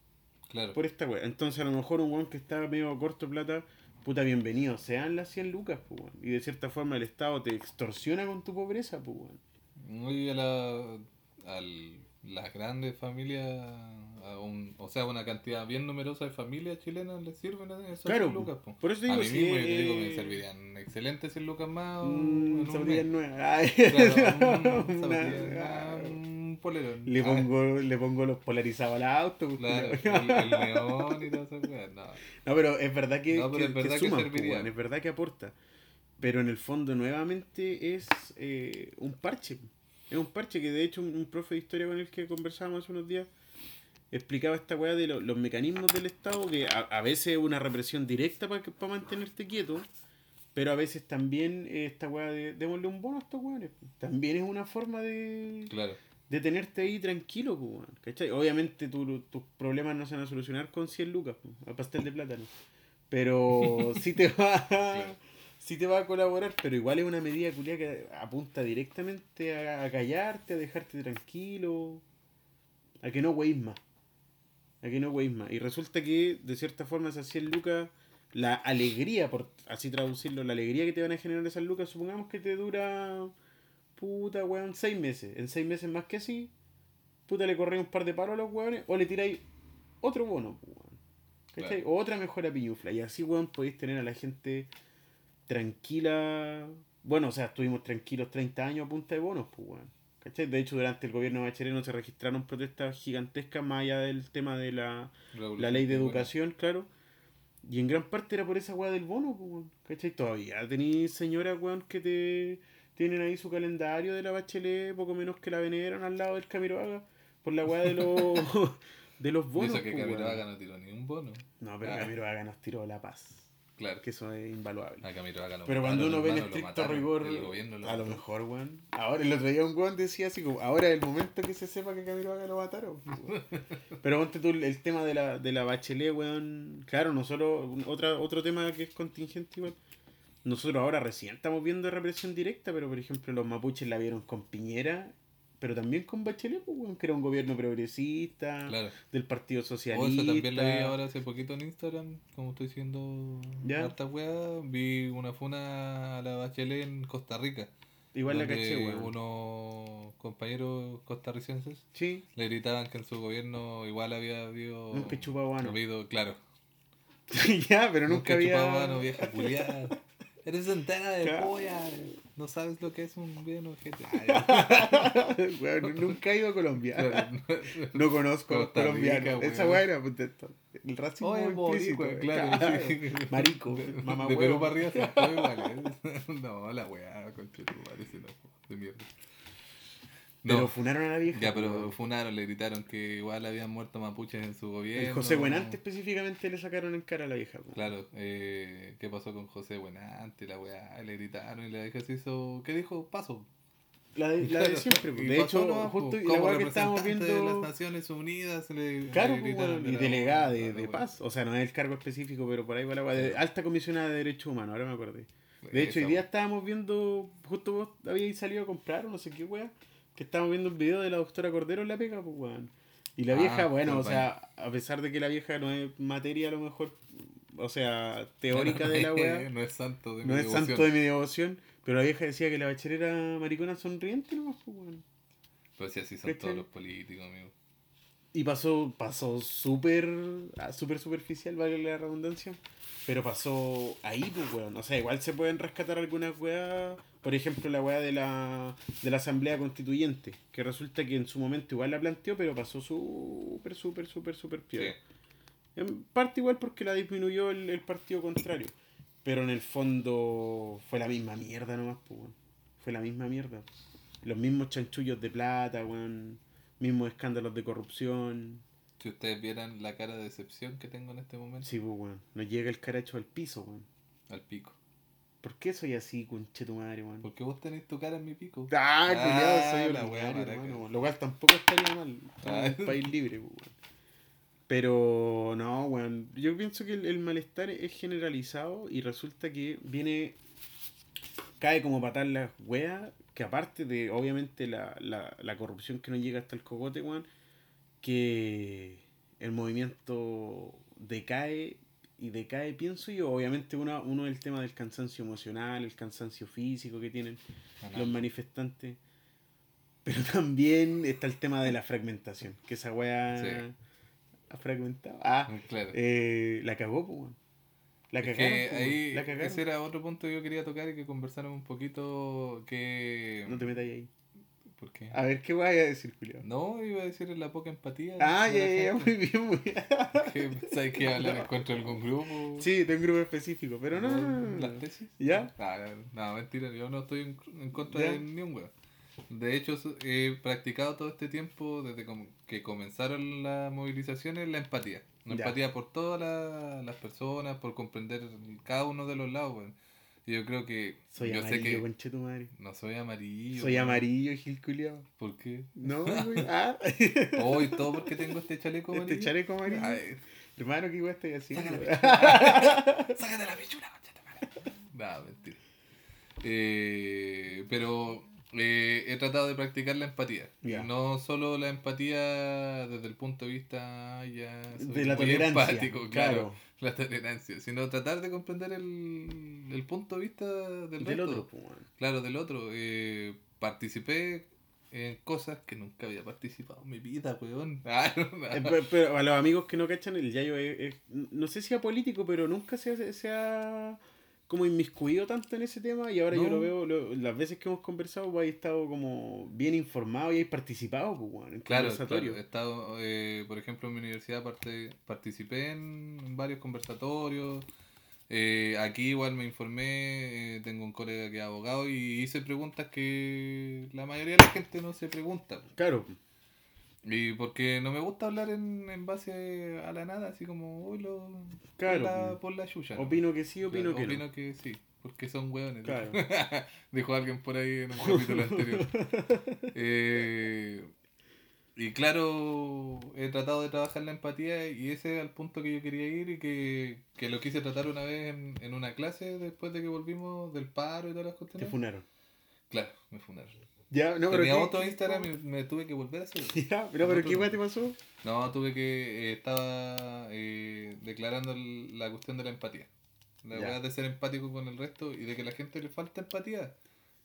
Claro. por esta weá. Entonces a lo mejor un weón que está medio corto de plata, puta bienvenido, sean las 100 lucas, pues. Y de cierta forma el Estado te extorsiona con tu pobreza, pues weón. Muy a la, al, las grandes familias, a un, o sea, una cantidad bien numerosa de familias chilenas les sirven esas Claro, 100 lucas. po. por eso a digo, mí si mismo es- yo te digo me servirían excelentes 100 lucas más. Mm, un un, polerón. Le pongo, le pongo los polarizados al auto. pues, Claro, el, el neón y esas cosas. No. No, pero es verdad que, No, pero que- es verdad que que suman, po, serviría. weón, es verdad que aporta. Pero en el fondo nuevamente es eh, un parche. Es un parche que de hecho un, un profe de historia con el que conversábamos hace unos días explicaba esta weá de lo- los mecanismos del Estado, que a, a veces es una represión directa para mantenerte quieto, pero a veces también eh, esta weá de démosle un bono a estos weones. También es una forma de, Claro, de tenerte ahí tranquilo, weón, ¿cachai? Obviamente tu- tus problemas no se van a solucionar con 100 lucas, a pastel de plátano. Pero sí te va sí te va a colaborar, pero igual es una medida culia que apunta directamente a, a callarte, a dejarte tranquilo, a que no weís más. A que no weís más. Y resulta que, de cierta forma, esas 100 lucas, la alegría, por así traducirlo, la alegría que te van a generar esas lucas, supongamos que te dura puta, weón, seis meses. En seis meses más que así, puta, le corréis un par de palos a los weones o le tiráis otro bono, pues, weón. ¿Cachai? O otra mejora piñufla. Y así, weón, podéis tener a la gente tranquila. Bueno, o sea, estuvimos tranquilos 30 años a punta de bonos, pues. ¿Cachai? De hecho, durante el gobierno de Bachelet no se registraron protestas gigantescas más allá del tema de la, la ley de educación, claro. Y en gran parte era por esa weá del bono, pues. ¿Cachai? Todavía tenéis señoras, weón, que te tienen ahí su calendario de la bachelet, poco menos que la veneran al lado del Camiroaga, por la weá de los, de los bonos. Dice que pues, Camiroaga no tiró ni un bono. No, pero Ah. Camiroaga nos tiró la paz, Claro. que eso es invaluable. A Camiroaga lo Pero cuando uno ve en estricto mataron, rigor, el gobierno lo a lo mejor, weón. Ahora, el otro día un weón decía así como, ahora es el momento que se sepa que Camiroaga lo mataron. weón. Pero ponte tú el tema de la, de la bachelet, weón. Claro, no solo, un- otra, otro tema que es contingente igual. Nosotros ahora recién estamos viendo represión directa, pero por ejemplo los mapuches la vieron con Piñera, pero también con Bachelet, pues, que era un gobierno progresista, Claro. del Partido O Socialista. eso también lo vi ahora hace poquito en Instagram, como estoy diciendo Ya. harta weá, vi una funa a la Bachelet en Costa Rica. Igual la caché, weón. Unos compañeros costarricenses Sí, le gritaban que en su gobierno igual había habido. nunca he chupado ano. habido, claro. ya, pero nunca, había. vieja culiada. Eres entera de Claro. polla. No sabes lo que es un bien objeto. Weón, nunca he ido a Colombia. ya. No conozco a los Costa Rica, colombianos. Esa weá era pues, el racismo Oye, implícito. claro. sí. Marico, De, mamá de huevo. Perú para arriba todos iguales. No, la weá, conchetumare, ese no, de mierda. Pero No, funaron a la vieja. ya, pero funaron, le gritaron que igual habían muerto mapuches en su gobierno. El José Buenante específicamente le sacaron en cara a la vieja. pues. Claro, eh, ¿qué pasó con José Buenante? La weá, le gritaron y la vieja se hizo. ¿Qué dijo? Paso. La de, la de siempre. pues. De hecho, nomás, justo la weá que estábamos representante de las viendo. Naciones Unidas le, Claro, le gritaron y delegada de, de paz. O sea, no es el cargo específico, pero por ahí va la weá. De alta comisionada de derechos humanos, ahora me acordé. De hecho, hoy Esa día estábamos viendo, justo vos habíais salido a comprar o no sé qué weá, que estábamos viendo el video de la doctora Cordero en la pega, pues weón. Y la Ah, vieja, bueno, o sea, a pesar de que la vieja no es materia a lo mejor, o sea, teórica de la weá, no es santo de no mi es devoción. santo de mi devoción, pero la vieja decía que la bachiller era maricona sonriente nomás, pues weón. Pero si así son ¿Cachai? todos los políticos, amigo. Y pasó, pasó súper, ah, súper superficial, vale la redundancia. Pero pasó ahí, pues, weón. O sea, igual se pueden rescatar algunas weas. Por ejemplo, la wea de la, de la Asamblea Constituyente. Que resulta que en su momento igual la planteó, pero pasó súper, súper, súper, súper Sí. piola. En parte igual porque la disminuyó el, el partido contrario. Pero en el fondo fue la misma mierda nomás, pues, weón. Fue la misma mierda. Los mismos chanchullos de plata, weón. Mismos escándalos de corrupción. Si ustedes vieran la cara de decepción que tengo en este momento, Sí, pues, weón. Nos llega el caracho al piso, weón. al pico. ¿Por qué soy así, conche tu madre, weón? Porque vos tenés tu cara en mi pico. Ah, Ah, culiado, soy la maraca. hermano, weón. Lo cual tampoco estaría mal. Ah. Es un país libre, pues, weón. Pero no, weón. Yo pienso que el, el malestar es generalizado y resulta que viene. cae como patar las weas. Que aparte de, obviamente, la, la, la corrupción que no llega hasta el cogote, weón. Que el movimiento decae y decae, pienso yo. Obviamente, uno, uno el tema del cansancio emocional, el cansancio físico que tienen Ajá. los manifestantes. Pero también está el tema de la fragmentación. Que esa weá Sí. ha fragmentado. Ah, Claro. eh, la cagó, pues, weón. La Es cagaron, que po, weón. ahí, La cagaron. ese era otro punto que yo quería tocar y que conversaron un poquito que... No te metas ahí. ¿Por qué? A ver, ¿qué voy a decir, Julio? No, iba a decir la poca empatía. Ah, ya, ya, muy bien, muy bien. ¿Qué iba a hablar en contra algún grupo? Sí, de un grupo específico, pero no. no, no, no. ¿Las tesis? ¿Ya? Ah, no, mentira, yo no estoy en, en contra ¿Ya? de ni un weón. De hecho, he practicado todo este tiempo, desde que comenzaron las movilizaciones, la empatía. Ya. empatía por todas la- las personas, por comprender cada uno de los lados, weón. Y yo creo que. Soy yo amarillo, sé que. conche tu madre. No soy amarillo. Soy weón. amarillo, Gil culiao. ¿Por qué? No, güey. Ah, Hoy todo porque tengo este chaleco amarillo. este chaleco amarillo. Ay, Hermano, ¿qué weá estoy haciendo? Sácate la pichura, concha. No, mentira. Eh, pero eh, he tratado de practicar la empatía. No solo la empatía desde el punto de vista ya De la tolerancia. empático, claro. claro, la tolerancia, sino tratar de comprender el, el punto de vista del, Del otro, pues. Claro, del otro. Eh, participé en cosas que nunca había participado en mi vida, weón. Ah, no, Eh, pe- Pero a los amigos que no cachan, el Yayo es, es- no sé si es político, pero nunca se, se ha como inmiscuido tanto en ese tema y ahora yo lo veo, lo- las veces que hemos conversado, pues, hay estado como bien informado y hay participado, pues, en Claro, conversatorio. claro. He estado, eh, por ejemplo, en mi universidad parte- participé en, en varios conversatorios. Eh, aquí igual me informé, eh, tengo un colega que es abogado y hice preguntas que la mayoría de la gente no se pregunta. Claro, Y porque no me gusta hablar en, en base a la nada, así como, uy, lo, Claro. por, la, por la. ¿no? opino que sí, opino Claro, que opino no. que sí, porque son hueones. Claro. Dijo alguien por ahí en un capítulo anterior. Eh, y claro, he tratado de trabajar la empatía y ese es el punto que yo quería ir y que, que lo quise tratar una vez en, en una clase después de que volvimos del paro y todas las Te cuestiones. funaron. Claro, me fundaron. Ya, no, pero Tenía ¿qué- otro qué- Instagram y me tuve que volver a subir. Ya, pero, pero ¿qué weá te pasó? No, tuve que. eh, estaba eh, declarando la cuestión de la empatía. La verdad de ser empático con el resto y de que a la gente le falta empatía.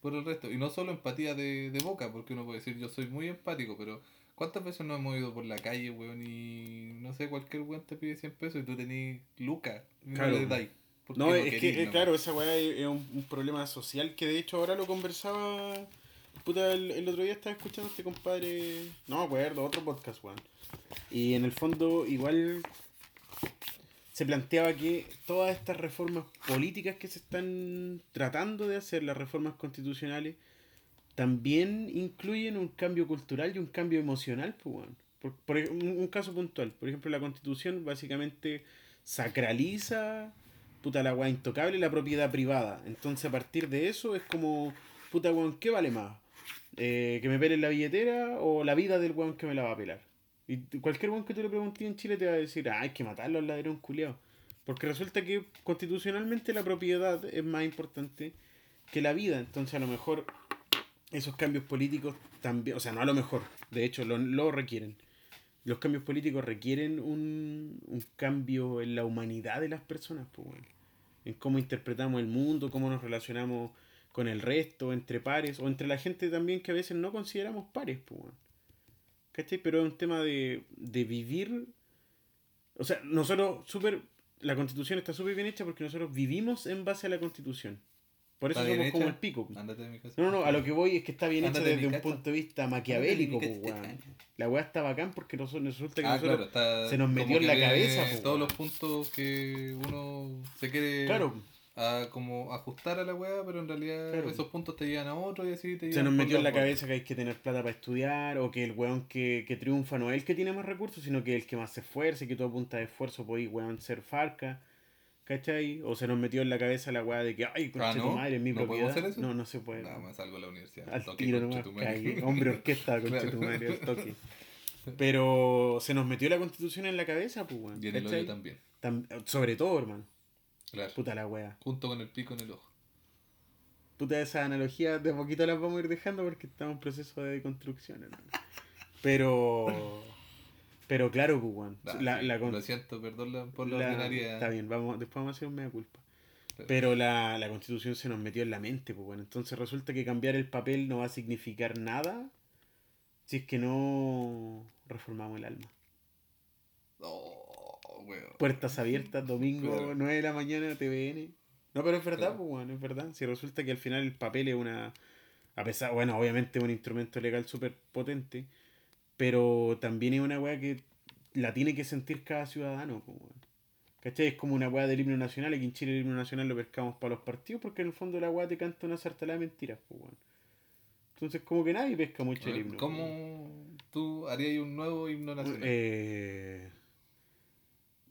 por el resto. Y no solo empatía de, de boca, porque uno puede decir yo soy muy empático, pero ¿cuántas veces nos hemos ido por la calle, weón? Y no sé, cualquier weón te pide 100 pesos y tú tenés lucas y Claro. no le dais. porque No, es querís, que, ¿no? claro, esa weá es, es un, un problema social que de hecho ahora lo conversaba. Puta, el, el otro día estaba escuchando a este compadre. No me acuerdo, otro podcast, weón. Y en el fondo, igual. Se planteaba que todas estas reformas políticas que se están tratando de hacer, las reformas constitucionales, también incluyen un cambio cultural y un cambio emocional, pues. Por, por un, un caso puntual, por ejemplo, la constitución básicamente sacraliza puta la weá intocable, la propiedad privada. Entonces a partir de eso es como, puta weón, ¿qué vale más? Eh, ¿Que me pelen la billetera o la vida del weón que me la va a pelar? Y cualquier weón que tú le preguntes en Chile te va a decir, ah, hay que matarlo al ladrón culiao. Porque resulta que constitucionalmente la propiedad es más importante que la vida. Entonces a lo mejor esos cambios políticos también, o sea, no a lo mejor, de hecho lo, lo requieren. Los cambios políticos requieren un, un cambio en la humanidad de las personas, pues, weón. en cómo interpretamos el mundo, cómo nos relacionamos con el resto, entre pares, o entre la gente también que a veces no consideramos pares, pues. ¿Cachai? Pero es un tema de, de vivir. O sea, nosotros súper. La constitución está súper bien hecha porque nosotros vivimos en base a la constitución. Por eso ¿Está bien somos como el pico. Ándate de mi casa. No, no, a lo que voy es que está bien hecha desde un casa. punto de vista maquiavélico, de pues. La weá está bacán porque nosotros, resulta que Ah, nosotros claro, se nos metió en la cabeza, pues, todos los puntos que uno se quiere Claro, a como ajustar a la weá, pero en realidad Claro. esos puntos te llevan a otro y así te se nos metió en la cabeza que hay que tener plata para estudiar, o que el weón que, que triunfa no es el que tiene más recursos, sino que el que más se esfuerza y que a punta de esfuerzo podéis, weón, ser farca. ¿Cachai? O se nos metió en la cabeza la weá de que, ay, concha tu ¿no? madre, es mi ¿No propiedad. hacer eso? No, no se puede. Nada, me salgo a la universidad. Al Toque, tiro nomás, tu. Hombre orquesta, concha Claro. tu madre, al toque. Pero se nos metió la constitución en la cabeza, pues, weón. Y en el hoyo también. Tam- Sobre todo, hermano. Claro. Puta la weá. Junto con el pico en el ojo. Puta, esas analogías de poquito las vamos a ir dejando porque estamos en proceso de deconstrucción, hermano. Pero. Pero claro, pues, weón. Ah, La, sí, la con- Lo siento, perdón por la, la- ordinaria. Está bien, vamos, después vamos a hacer un mea culpa. Claro. Pero la, la constitución se nos metió en la mente, pues bueno. Entonces resulta que cambiar el papel no va a significar nada si es que no reformamos el alma. Oh, weón. Puertas abiertas, domingo, Claro. 9 de la mañana, TVN. No, pero es verdad, Claro. pues bueno, es verdad. Si resulta que al final el papel es una. A pesar, bueno, obviamente es un instrumento legal súper potente, pero también es una weá que la tiene que sentir cada ciudadano, pues bueno. ¿Cachai? Es como una weá del himno nacional, aquí en Chile el himno nacional lo pescamos para los partidos, porque en el fondo la weá te canta una sartalada de mentiras, pues. Entonces como que nadie pesca mucho el himno. weón. ¿Cómo tú harías un nuevo himno nacional? Eh,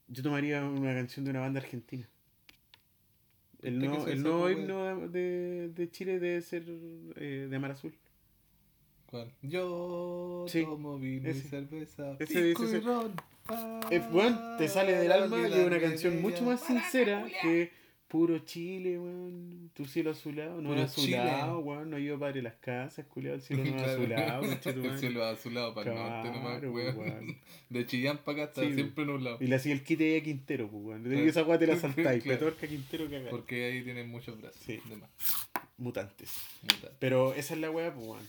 yo tomaría una canción de una banda argentina. El ¿Usted qué nuevo, el nuevo himno de, de Chile debe ser eh, de Mar Azul. ¿Cuál? Yo Sí, tomo vino ese. y cerveza. Ese dice ese. ron, Eh, bueno, te sale del alma y es una canción mucho más sincera que puro Chile, weón. Tu cielo azulado, no Puro es azulado, Chile. weón. No iba padre las casas, culiado, el cielo no Claro. azulado, tu El cielo azulado para el norte nomás, Claro, weón. weón. De Chillán para acá está Sí, siempre nublado. Y hacía el kit de Quintero, pues, weón. Claro. Y esa weá te la saltáis, Claro. Petorca Quintero que Porque ahí tienen muchos brazos. Sí. De más. Mutantes. Muta. Pero esa es la weá, pues, weón.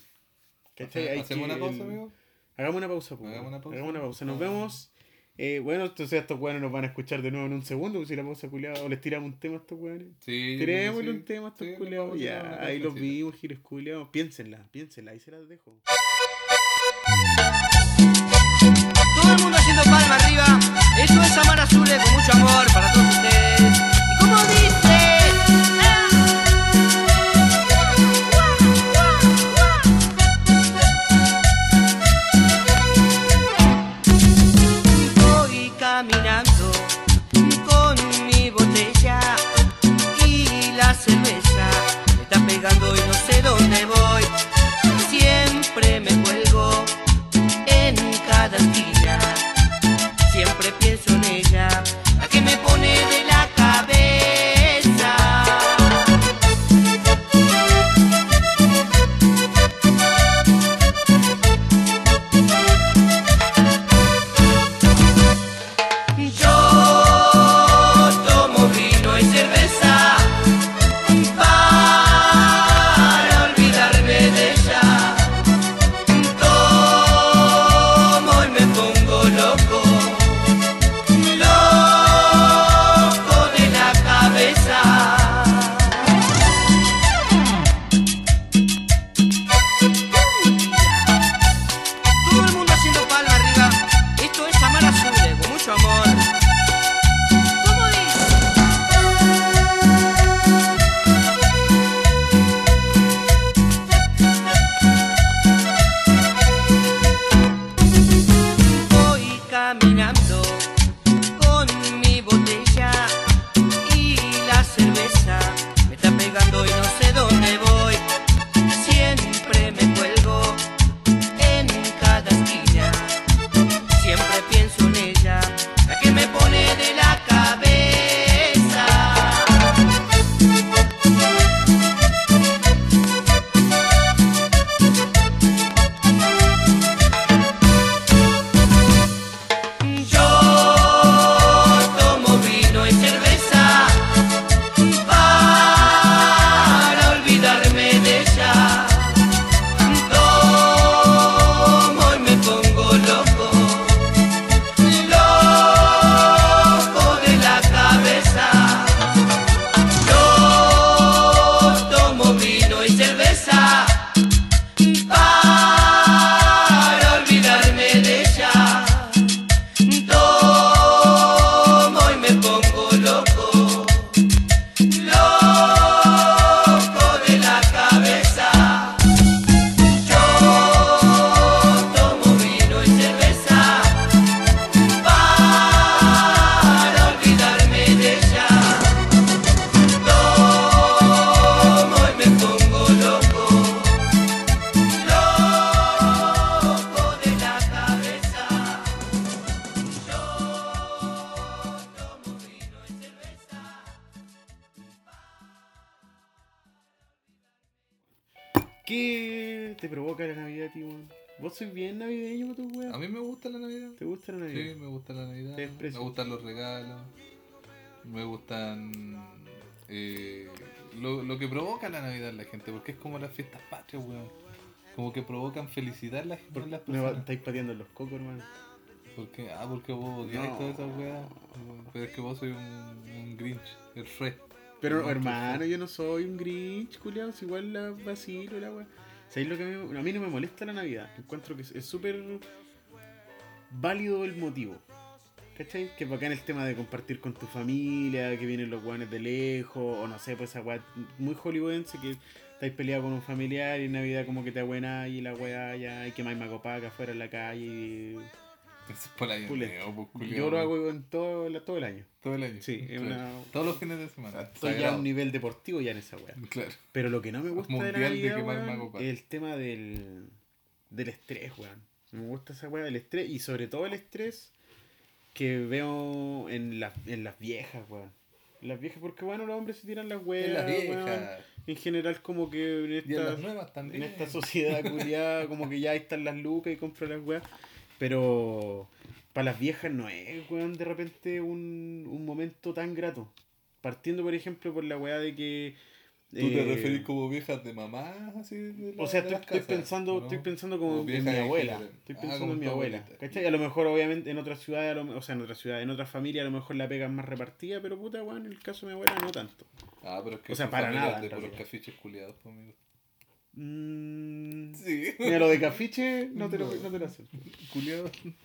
¿Cachai? ¿Hacemos una pausa, amigo? Hagamos una pausa, pues. Hagamos weón. una pausa. Hagamos una pausa. Nos Ah. vemos. Eh, bueno, entonces estos weones nos van a escuchar de nuevo en un segundo, pues si la pausa culiada, o les tiramos un tema a estos weones. Sí. Tirémosle sí. un tema a estos Sí, culiados. Ya, ahí los vimos, giros culiados. Piénsenla, piénsenla, ahí se las dejo. Todo el mundo haciendo palma arriba. Eso es Amar Azules con mucho amor para todos ustedes. ¿Vos sois bien navideño, tu weón? A mí me gusta la Navidad. ¿Te gusta la Navidad? Sí, me gusta la Navidad. Te Me gustan los regalos. Me gustan eh, lo, lo que provoca la Navidad en la gente, porque es como las fiestas patrias, weón. Como que provocan felicidad en las, ¿Por en las me va- personas. estáis pateando los cocos, hermano. Porque, ah, porque vos odiáis No. todas esas weas. Pero es que vos sois un, un Grinch, el Fred. Pero No, hermano, yo no soy un Grinch, culiao, si igual la vacilo, la weá. ¿Sabéis lo que mí, a mí no me molesta la Navidad? Encuentro que es- es súper válido el motivo. ¿Cachai? Que bacán el tema de compartir con tu familia, que vienen los guanes de lejos, o no sé, pues esa weá muy hollywoodense que estáis peleados con un familiar y en Navidad como que te abuena y la weá ya hay que más macopaca afuera en la calle y... Eso es por Pulento. neo, pues, Yo lo hago en todo, la- todo el año. todo el año. Sí, es Claro. una- Todos los fines de semana. Estoy ya a un nivel deportivo ya en esa weá. Claro. Pero lo que no me gusta de la Mundial de weón, mago, pa. es el tema del, del estrés, weón. Me gusta esa weá del estrés y sobre todo el estrés que veo en, las en las viejas, weón. Las viejas, porque bueno, los hombres se tiran las weas, En las viejas. En general, como que en esta, en esta sociedad culiada, como que ya ahí están las lucas y compro las weas. Pero para las viejas no es, weón, de repente un, un momento tan grato. Partiendo, por ejemplo, por la weá de que. ¿Tú te eh, referís como viejas de mamá? Así, de la- O sea, de estoy, estoy pensando, ¿no? estoy pensando como O en mi abuela. general. Estoy Ah, pensando en mi abuela. abuelita. ¿Cachai? A lo mejor, obviamente, en otras ciudades, o sea, en otras ciudades, en otras familias, a lo mejor la pega es más repartida, pero puta, weón, en el caso de mi abuela no tanto. Ah, pero es que O sea, para nada, puros realidad. cafiches culiados, pues, amigo. Mm, Sí. Mira, lo de cafiche no te lo, No. no te lo acepto.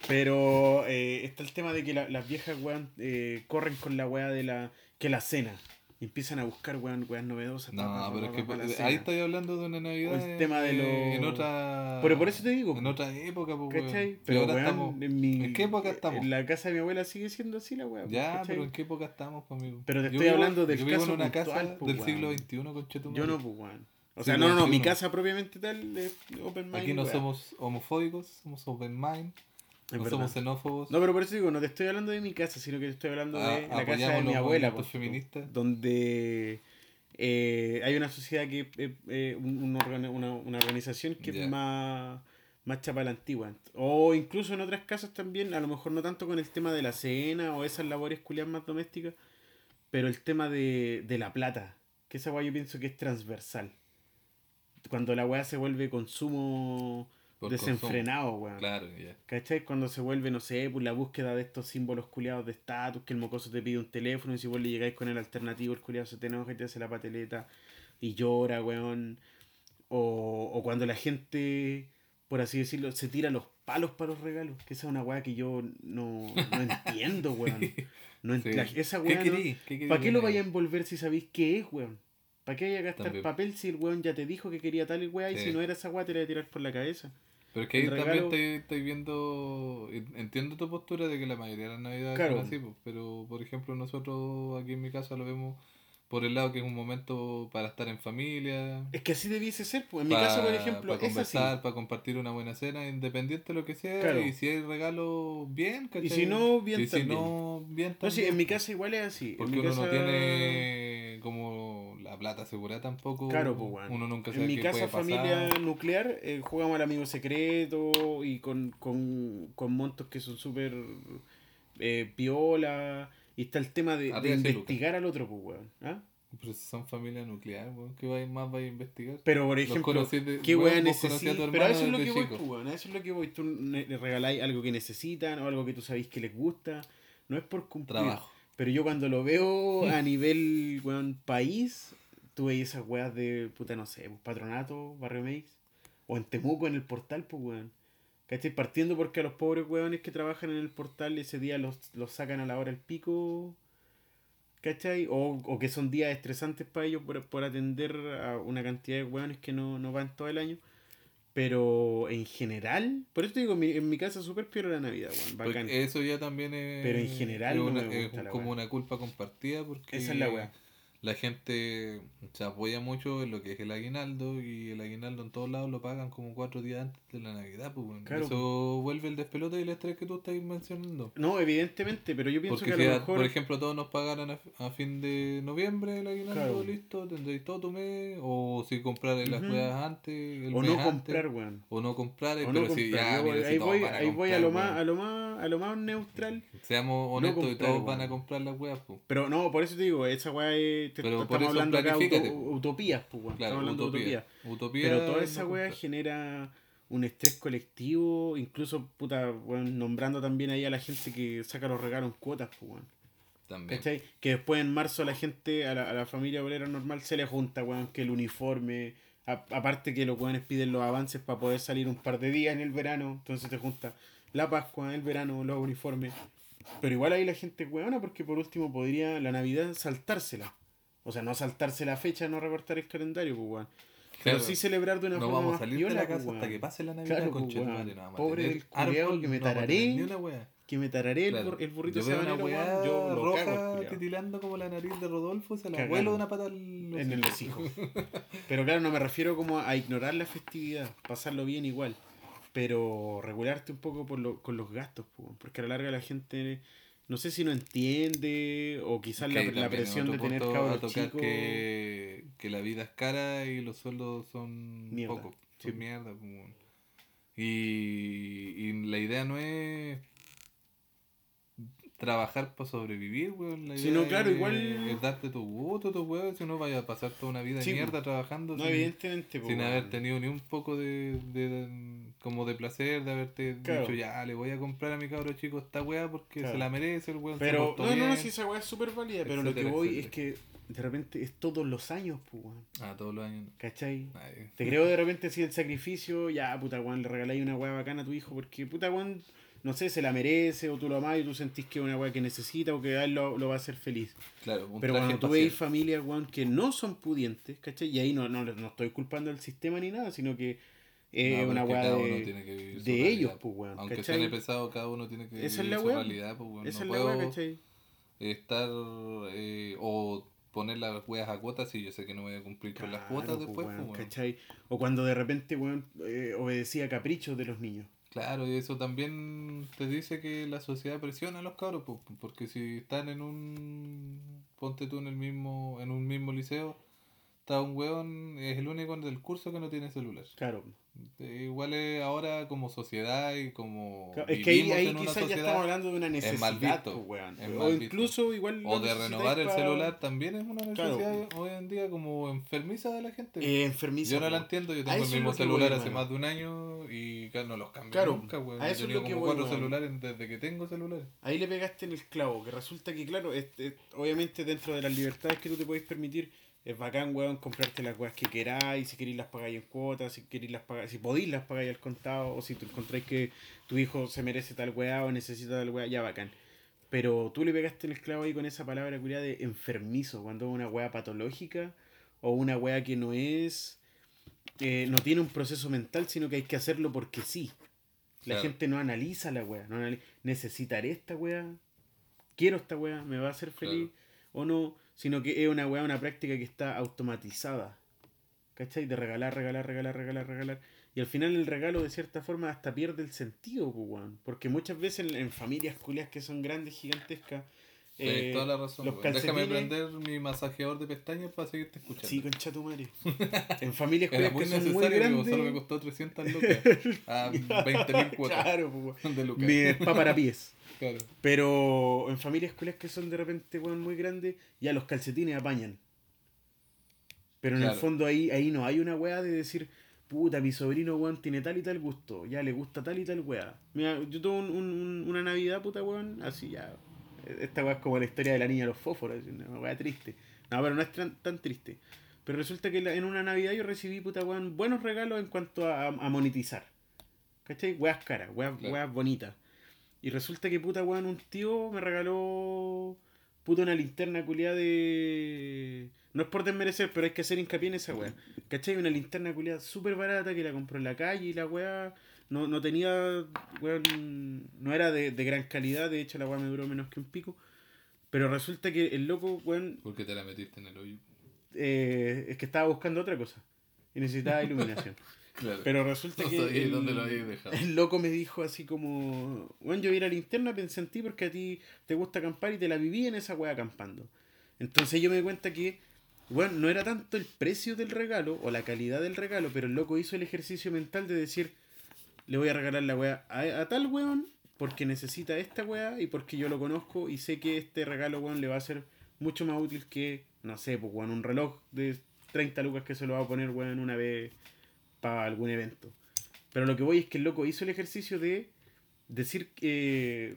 Pero eh, está el tema de que la- las viejas, weón, eh, corren con la weá de la. que la cena. Y empiezan a buscar, weón, weas novedosas. No, pero es que ahí estoy hablando de una Navidad. O el tema de eh, los- En otra. Pero por eso te digo, En otra época, pues, weón. ¿Cachai? Pero ahora weón, estamos- en, mi, ¿En qué época estamos? En la casa de mi abuela sigue siendo así la weá. Ya, ¿cachai? pero ¿en qué época estamos, pues, amigo? Pero te Yo estoy vivo- hablando del yo vivo caso en una puntual, casa pues, del siglo weón. XXI, conchetumare. Yo no, pues, weón. O sea, no, no, no, mi casa propiamente tal es open mind. Aquí no somos homofóbicos, somos open mind, Es no verdad. somos xenófobos. No, pero por eso digo, no te estoy hablando de mi casa, sino que te estoy hablando Ah, de la casa de mi abuela. pues. Donde eh, hay una sociedad que. eh, eh, un- una, una, una organización que es más. Más chapa a la antigua. O incluso en otras casas también, a lo mejor no tanto con el tema de la cena o esas labores culiadas más domésticas, pero el tema de, de la plata. Que esa weá yo pienso que es transversal. Cuando la weá se vuelve consumo Por desenfrenado, weón. Claro, ya. ¿Cachai? Cuando se vuelve, no sé, pues la búsqueda de estos símbolos culiados de estatus, que el mocoso te pide un teléfono y si vos le llegáis con el alternativo, el culiado se te enoja y te hace la pateleta y llora, weón. O, o cuando la gente, por así decirlo, se tira los palos para los regalos, que esa es una weá que yo no, no entiendo, weón. No ent- Sí. esa ¿Qué weá? ¿Qué ¿Para qué lo vaya a envolver si sabéis qué es, weón? ¿Para qué a gastar También. papel si el weón ya te dijo que quería tal y weá y si no era esa weá te la iba a tirar por la cabeza? Pero es que ahí también estoy viendo, en- entiendo tu postura de que la mayoría de las navidades Claro. son así, pues, pero por ejemplo nosotros aquí en mi casa lo vemos por el lado que es un momento para estar en familia, Es que así debiese ser, pues. En mi caso, por ejemplo, para es así. conversar, para compartir una buena cena, independiente de lo que sea, Claro. y si hay regalo, bien, ¿cachai? Y si no, bien Y si también. no, bien No, sí, también, en mi pues. casa igual es así. En Porque mi uno casa... no tiene como la plata asegurada tampoco. Claro, pues, weón. Uno nunca sabe En mi qué casa, puede pasar. familia nuclear, eh, jugamos al amigo secreto y con, con, con montos que son súper eh, piola. Y está el tema de, investigar al otro, pues, weón. ¿Ah? Pero si son familia nuclear, weón, ¿qué va- más va a investigar? Pero, por ejemplo, de- ¿qué weón, weá vos conocí a necesitas? tu Pero a eso es lo que voy, chico. pues, weón. A eso es lo que voy. Tú le regaláis algo que necesitan o algo que tú sabéis que les gusta. No es por cumplir. Trabajo. Pero yo cuando lo veo a nivel, weón, país, tú veis esas weas de, puta, no sé, pues, patronato, barrio Meix, o en Temuco, en el portal, pues, weón. ¿Cachai? Partiendo porque a los pobres weones que trabajan en el portal ese día los, los sacan a la hora del pico, ¿cachai? O, o que son días estresantes para ellos por, por atender a una cantidad de weones que no, no van todo el año. Pero en general, por eso te digo, mi, en mi casa súper peor la Navidad, weón, Porque bacán. eso ya también es. Pero en general es, no me gusta como una culpa compartida porque. Esa es la weá. La gente se apoya mucho en lo que es el aguinaldo y el aguinaldo en todos lados lo pagan como cuatro días antes de la Navidad, pues bueno. Claro. Eso vuelve el despelote y el estrés que tú estás mencionando. No, evidentemente, pero yo pienso Porque que si, a lo mejor. por ejemplo, todos nos pagaran a, a fin de noviembre el aguinaldo, Claro. listo, tendréis todo tu mes, o si comprarais las weas antes, el o mes no antes, comprar, weón. o no comprar, O pero no si comprar. ya, Yo voy- mira, si ahí voy, ahí voy a comprar, lo más, a lo más, a lo más neutral. Seamos honestos y comprar, todos van a comprar las weas, pues. Pero no, por eso te digo, esa weá es. Te- Pero estamos hablando acá de po. utopías, pues, weón. Claro, Estamos hablando de utopía. utopías. Utopía Pero toda esa weá genera un estrés colectivo, incluso, puta, weón, nombrando también ahí a la gente que saca los regalos en cuotas, pues. También. ¿Cachai? Que después en marzo a la gente, a la, a la familia obrera normal, se le junta, weón, que el uniforme. a- aparte que los weones piden los avances para poder salir un par de días en el verano, entonces te junta la Pascua, el verano, los uniformes. Pero igual ahí la gente weona porque por último podría la Navidad saltársela. O sea, no saltarse la fecha, no recortar el calendario, pues, weón. Pero Claro. sí celebrar de una No forma vamos a salir piola, de la pues, casa hasta weón. que pase la Navidad, Claro, pues, no Pobre del árbol, que me no tararé. Ni una. Que me tararé el, bur- el burrito Yo veo una sabanero, weá weón, yo lo roja cago titilando como la nariz de Rodolfo, se la Cagando. vuelo de una pata al en el hocico. Pero claro, no me refiero como a ignorar la festividad, pasarlo bien igual, pero regularte un poco por lo, con los gastos, po, porque a la larga la gente no sé si no entiende o quizás la, presión de tener cabros tocar chicos. que, que la vida es cara y los sueldos son Mierda. pocos. Sí. Son mierda. pues. Y, y la idea no es trabajar para sobrevivir, weón. La idea no, claro, es, igual- es darte tu gusto, tu weón, si no vaya a pasar toda una vida de Sí, mierda trabajando No, sin, evidentemente, sin haber tenido ni un poco de, de- de- como de placer, de haberte Claro. dicho, ya, le voy a comprar a mi cabro chico esta weá porque Claro. se la merece el weón. Pero, no, no, no, bien". si esa weá es súper válida, pero lo que voy etcétera. es que de repente es todos los años, pues, weón. Ah, todos los años. ¿Cachai? Ay, Te creo de repente si el sacrificio, ya, puta, weón, le regaláis una weá bacana a tu hijo porque, puta, weón, no sé, se la merece o tú lo amás y tú sentís que es una weá que necesita o que a él lo, lo va a hacer feliz. Claro, un Pero cuando tú veis familias, weón, que no son pudientes, ¿cachai? Y ahí no, no, no estoy culpando al sistema ni nada, sino que No, una weá de, realidad, ellos, pues, weón. Aunque ¿cachai? suene pesado, cada uno tiene que es vivir la su realidad, pues, weón. Esa no es la estar eh, o poner las weas a cuotas y yo sé que no voy a cumplir con las cuotas pues, después, weón, pues, weón. ¿cachai? O cuando de repente, weón, eh, obedecía caprichos de los niños. Claro, y eso también te dice que la sociedad presiona a los cabros, pues, porque si están en un ponte tú en el mismo en un mismo liceo, está un weón, es el único del curso que no tiene celular. Claro. Eh, Igual es ahora como sociedad y como Claro, Es que ahí, ahí quizás ya estamos hablando de una necesidad, visto, pues, weón. O incluso igual... o de renovar el pa- celular también es una Claro. necesidad hoy en día como enfermiza de la gente. Eh, enfermiza, yo no la weón. entiendo, yo tengo el mismo celular voy, hace más de un año y claro, no los cambio Claro, nunca, weón. a eso lo que como voy, cuatro weón. celulares desde que tengo celulares. Ahí le pegaste en el clavo, que resulta que, claro, este, obviamente dentro de las libertades que tú te puedes permitir, es bacán, weón, comprarte las weas que queráis, si queréis las pagáis en cuotas, si queréis las pagáis, si podéis las pagáis al contado, o si tú encontráis que tu hijo se merece tal weá o necesita tal weá, ya bacán. Pero tú le pegaste el clavo ahí con esa palabra curia de enfermizo, cuando es una weá patológica o una weá que no es, eh, no tiene un proceso mental, sino que hay que hacerlo porque sí. La Claro. gente no analiza la weá, no anali- necesitaré esta weá, quiero esta weá, me va a hacer feliz o no, sino que es una weá, una práctica que está automatizada. ¿Cachai? De regalar, regalar, regalar, regalar, regalar. Y al final el regalo de cierta forma hasta pierde el sentido, pues, weón. Porque muchas veces en, en familias culias que son grandes, gigantescas, eh, toda la razón. los. Déjame prender mi masajeador de pestañas para seguirte escuchando. Sí, concha tu madre. En familias Era muy que son muy necesario, pero grandes. solo me costó 300 lucas. A 20 mil cuotas Claro, de lucas. Mi para pies. Claro. Pero en familias culias que son de repente, weón, muy grandes, ya los calcetines apañan. Pero en el fondo ahí, ahí no hay una weá de decir, puta, mi sobrino, weón, tiene tal y tal gusto, ya le gusta tal y tal weá. Mira, yo tuve un- un- un- una Navidad, puta, weón, así ya. Esta weá es como la historia de la niña de los fósforos, una weá triste. No, pero no es tan, tan triste. Pero resulta que en una Navidad yo recibí, puta, weón, buenos regalos en cuanto a, a monetizar. ¿Cachai? Weas caras, weas, Claro. weas bonitas. Y resulta que puta weón, un tío me regaló puta una linterna culiada de. No es por desmerecer, pero hay que hacer hincapié en esa wea. ¿Cachai? Una linterna culiada súper barata que la compró en la calle y la wea no, no tenía. weón, no era de, de gran calidad, de hecho la wea me duró menos que un pico. Pero resulta que el loco, weón, Porque te la metiste en el hoyo. eh, es que estaba buscando otra cosa. Y necesitaba iluminación. Claro. Pero resulta No que. el, dónde lo dejado. el loco me dijo así como. Bueno, yo vi la linterna, pensé en ti porque a ti te gusta acampar y te la viví en esa wea acampando. Entonces yo me di cuenta que. Bueno, no era tanto el precio del regalo o la calidad del regalo, pero el loco hizo el ejercicio mental de decir: Le voy a regalar la wea a, tal weón porque necesita esta wea y porque yo lo conozco y sé que este regalo weón le va a ser mucho más útil que, no sé, pues weón, un reloj de 30 lucas que se lo va a poner weón una vez para algún evento. Pero lo que voy es que el loco hizo el ejercicio de decir que.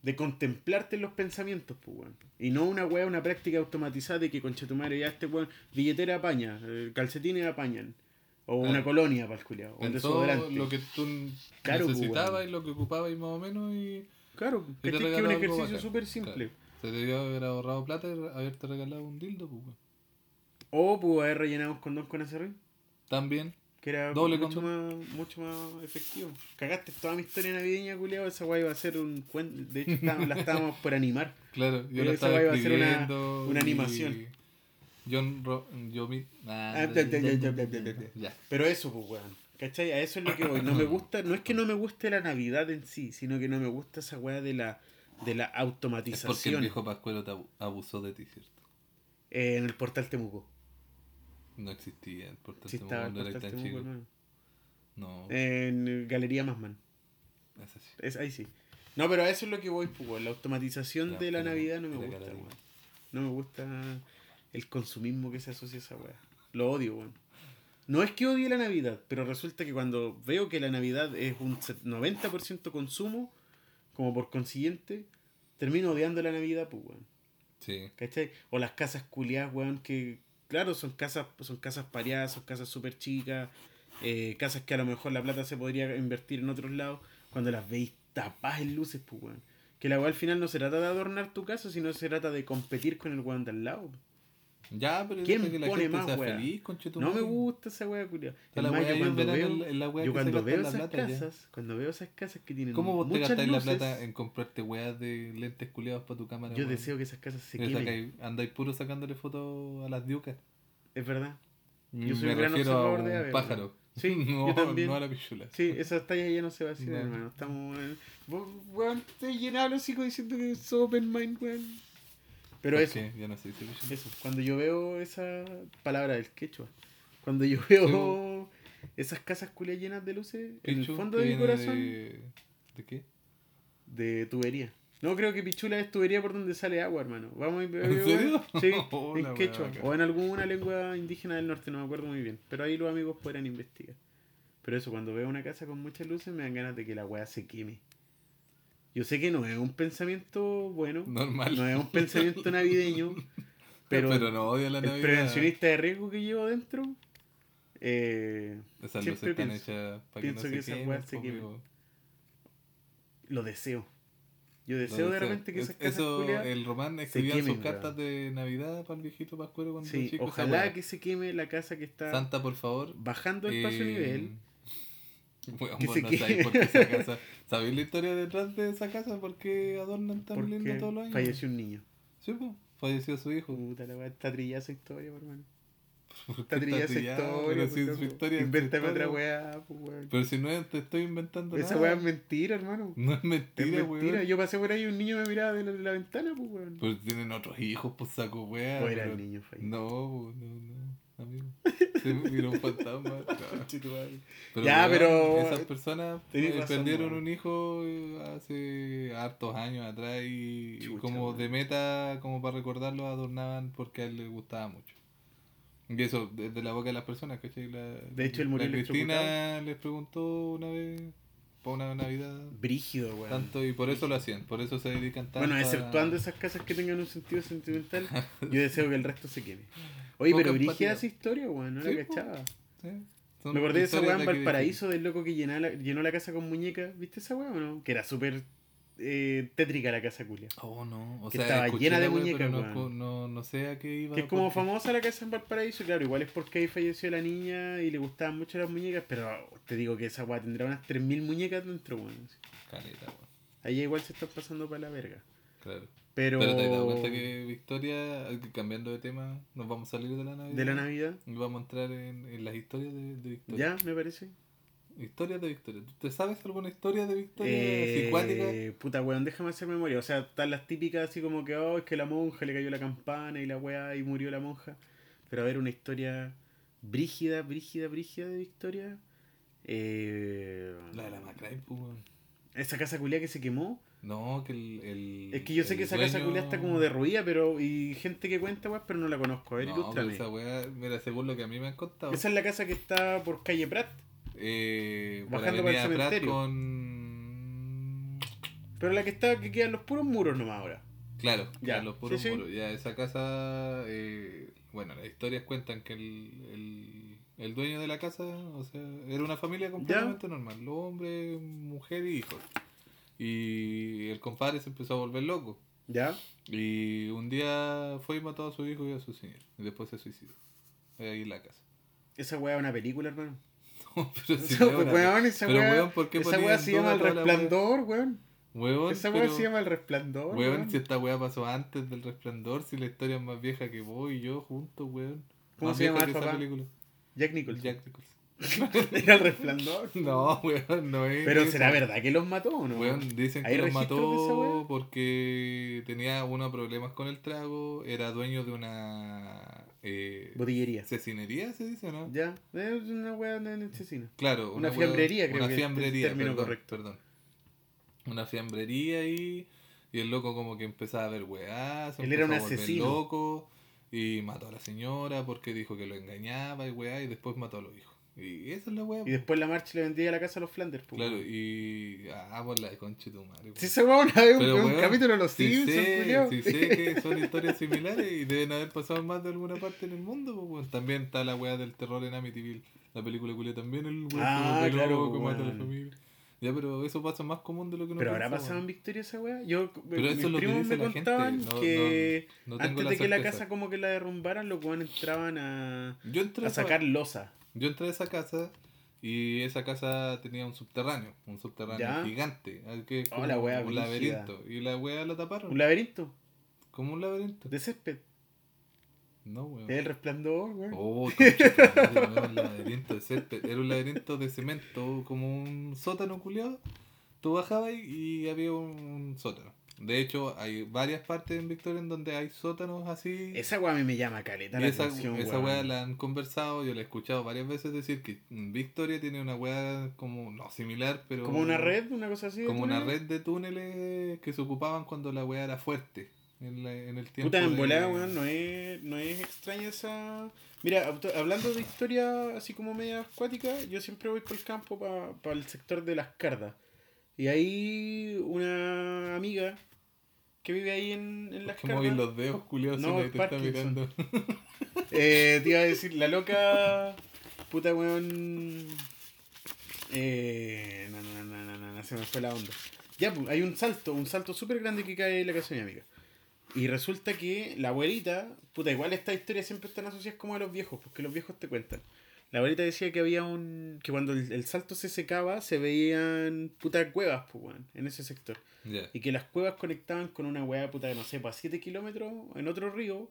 de contemplarte en los pensamientos, pues, weón. Y no una weá, una práctica automatizada de que concha tu madre ya este weón, billetera apaña, eh, calcetines apañan. O una colonia para el culiao, o un desodorante. lo que tú Claro, pues, necesitabas y lo que ocupabas y más o menos y, Claro, y que es un ejercicio súper simple. Claro. Se te debió haber ahorrado plata y haberte regalado un dildo, pues. O pudo haber rellenado un condón con ese También. que era Doble mucho, más, mucho más efectivo. Cagaste toda mi historia navideña, culiao. Esa weá iba a ser un cuento. De hecho, la estábamos por animar. Claro, yo Esa la estaba weá iba a ser una- escribiendo. una y animación. John Ro yo mi... ah. Ya. Pero eso, pues, weón. ¿Cachai? A eso es lo que voy. No me gusta, no es que no me guste la Navidad en sí, sino que no me gusta esa weá de la, de la Es porque el automatización viejo Pascuero te abu- abusó de ti, ¿cierto? eh, en el portal Temuco. No existía el portal Sí Temuco eras portal tan Temuco, chico. No, En Galería Masman. es así. Es, ahí sí. No, pero a eso es lo que voy, pues. La automatización de la pero- Navidad no me gusta, weón. No me gusta el consumismo que se asocia a esa weá. Lo odio, weón. No es que odie la Navidad, pero resulta que cuando veo que la Navidad es un set- 90% consumo, como por consiguiente, termino odiando la Navidad, pues, weón. Sí. ¿Cachai? O las casas culiadas, weón, que, claro, son casas, son casas pareadas, son casas súper chicas, eh, casas que a lo mejor la plata se podría invertir en otros lados, cuando las veis tapadas en luces, pues, weón. Que la weá al final no se trata de adornar tu casa, sino se trata de competir con el weón de al lado. Ya, pero ¿Quién que la pone gente más, weá? feliz, No me gusta esa weá, culiada. Está la weá yo en cuando veo, en la weá yo que se cuando veo la esas plata ya. casas, cuando veo esas casas que tienen ¿Cómo vos te gastáis la plata en comprarte weas de lentes culiados para tu cámara? yo weón? deseo que esas casas se Que quemen. sacáis- andáis puro sacándole fotos a las diucas. Es verdad. Yo Yo soy me un gran a observador de aves, pájaro. Sí, no, yo también. no a la pichula. Sí, esas tallas ya no se vacilan, No. hermano. Estamos. en- Weón, te llenaba los hijos diciendo que es open mind, weón. Pero ¿Por eso? Ya no eso. Cuando yo veo esa palabra del quechua, cuando yo veo esas casas culias llenas de luces, en el fondo de mi corazón, de... De... ¿De qué? tubería. No, creo que pichula es tubería por donde sale agua, hermano. Vamos a ¿En serio? Sí, Oh, en quechua. O en alguna lengua indígena del norte, no me acuerdo muy bien. Pero ahí los amigos podrán investigar. Pero eso, cuando veo una casa con muchas luces, me dan ganas de que la weá se queme. Yo sé que no es un pensamiento bueno, Normal. no es un pensamiento navideño, pero, Pero, no odio la el Navidad. prevencionista de riesgo que llevo dentro, eh, Esas siempre luces están pienso, hechas para que no se que quemen, se po, quemen. lo deseo. Yo deseo de repente que Es- esas casas Eso, el Román escribía sus cartas de Navidad para el viejito Pascuero cuando Sí, chico. ojalá que se queme la casa que está Santa, por favor. bajando el paso eh, nivel. weón, vos no sabéis por qué esa casa. ¿Sabéis la historia detrás de esa casa? ¿Por qué adornan tan lindo Porque todos los años? falleció un niño. Sí, pues. Falleció su hijo. Puta la weá, está trillada esa historia, hermano. ¿Por qué Está trillada esa historia. Pero si su historia Invéntame otra weá, weón. Pero si no te estoy inventando Esa nada. weá es mentira, hermano. No es mentira, es mentira. weón. Yo pasé por ahí y un niño me miraba de la, de la ventana, pues, weón. Pues tienen otros hijos, pues saco weá. O era pero- el niño fallecido. No, no, no, amigo. Un fantasma. Pero, Ya, pero- Esas personas razón, perdieron un hijo eh, hace hartos años atrás y, como de meta, como para recordarlo, adornaban porque a él le gustaba mucho. Y eso, desde la boca de las personas, ¿cachai? La, De hecho, él murió la. Cristina les preguntó una vez, para una Navidad, Brígido, weón. tanto, y por eso lo hacían, por eso se dedican tanto Bueno, a- exceptuando esas casas que tengan un sentido sentimental, yo deseo que el resto se queme. Oye, pero brígida esa historia, weón, no Sí, la cachaba. Sí, Me acordé de esa weá en Valparaíso del loco que la- llenó la casa con muñecas. ¿Viste esa weá o no? Que era súper eh, tétrica la casa culia. Oh, no. O Que sea, estaba llena de muñecas, no, no, no sé a qué iba. Que es como porque- famosa la casa en Valparaíso, claro, igual es porque ahí falleció la niña y le gustaban mucho las muñecas, pero te digo que esa weá tendrá unas 3.000 muñecas dentro, weón. Caleta, weón. Ahí igual se están pasando para la verga. Claro. Pero, Pero te has dado cuenta que Victoria, cambiando de tema, nos vamos a salir de la Navidad. de la Navidad. Y vamos a entrar en, en las historias de, de Victoria. Ya, me parece. Historias de Victoria. ¿Tú te sabes alguna historia de Victoria Eh, puta weón, déjame hacer memoria. O sea, están las típicas así como que, oh, es que la monja le cayó la campana y la weá y murió la monja. Pero a ver, una historia brígida, brígida, brígida de Victoria. Eh, La de la Macray, pues. Esa casa culia que se quemó. No, que el, el- Es que yo sé que esa casa culia está como derruida, pero. Y gente que cuenta, weá, pero no la conozco. A ver, No, ilústrame. esa weá, mira, según lo que a mí me han contado. Esa es la casa que está por calle Prat. eh, por bajando para el Prat cementerio. con. Pero la que está, que quedan los puros muros nomás ahora. Claro, Ya, los puros sí, sí. muros. Ya, esa casa. eh, bueno, las historias cuentan que el, el, el dueño de la casa, o sea, era una familia completamente normal: los hombres, mujer y hijos. Y el compadre se empezó a volver loco. ¿Ya? Y un día fue y mató a su hijo y a su señor. Y después se suicidó. Fue ahí en la casa. Esa weá es una película, hermano. No, pero si no una- weón, esa pero, weón, ¿por qué esa weá se llama El? Resplandor, weón. Weón, Esa weá se llama El Resplandor. Weón, weón. si esta weá pasó antes del resplandor, si la historia es más vieja que vos y yo juntos, weón. ¿Cómo Más se llama esa papá? película. Jack Nicholson. Jack Nicholson. Era El Resplandor. No, weón, no es. Pero eso. será verdad que los mató o no? Weón, dicen ¿Hay que los mató porque tenía unos problemas con el trago, era dueño de una eh, Botillería. cecinería, se dice, o ¿no? Ya, es una weá de asesino. Claro, Una weá- fiambrería, creo Una que es el fiambrería, término perdón, correcto. perdón. Una fiambrería y, y el loco como que empezaba a ver weá, Él era un asesino. loco y mató a la señora porque dijo que lo engañaba y weá y después mató a los hijos. Y esa es la weá. Y después la marcha le vendía la casa a los Flanders. pues, Claro, weón. y... Ah, por la de conche tu madre. Si esa weá una vez un, Pero, un weón, capítulo de los sí Simpsons, sé, sí sé que son historias similares y deben haber pasado más de alguna parte en el mundo. pues, weón. También está la weá del terror en Amityville. La película culia también, el weón Ah, claro, loco, mata a la weón. familia. Ya, pero eso pasa más común de lo que uno Pero piensa, pasado en weón. Victoria esa weá. Yo, Pero mis eso primos me contaban no- que no antes de que la casa como que la derrumbaran, los weones entraban a, Yo a sacar losa. Yo entré a esa casa y esa casa tenía un subterráneo, un subterráneo Ya. gigante, que Oh, la wea un brígida. laberinto. Y la wea la taparon. Un laberinto Como un laberinto. de césped. No, weón. El resplandor, weón. Oh, weón, un laberinto de césped. Era un laberinto de cemento, como un sótano culiado. Tú bajabas y, y había un, un sótano. De hecho, hay varias partes en Victoria en donde hay sótanos así. Esa weá a mí me llama caleta la esa, atención, esa weá la han conversado, yo la he escuchado varias veces decir que Victoria tiene una weá como, no similar, pero... Como una red, una cosa así. Como una red de túneles que se ocupaban cuando la weá era fuerte. En, la- en el tiempo Puta, en de- volada, weón, no es, no es extraña esa... Mira, hablando de historia así como media acuática, yo siempre voy por el campo para el sector de las cardas. Y hay una amiga que vive ahí en, en las ¿Por qué moví cardas. los dedos, culiados, No, si te está mirando? Eh, te iba a decir, la loca... Puta, weón... Eh, no, no, no, no, no, no, se me fue la onda. Ya, pues, hay un salto, un salto súper grande que cae en la casa de mi amiga. Y resulta que la abuelita, puta, igual estas historias siempre están asociadas como a los viejos, porque los viejos te cuentan. La abuelita decía que había un. que cuando el, el salto se secaba, se veían puta cuevas, pues, weón, en ese sector. Y que las cuevas conectaban con una weá, puta, no sé, para 7 kilómetros en otro río.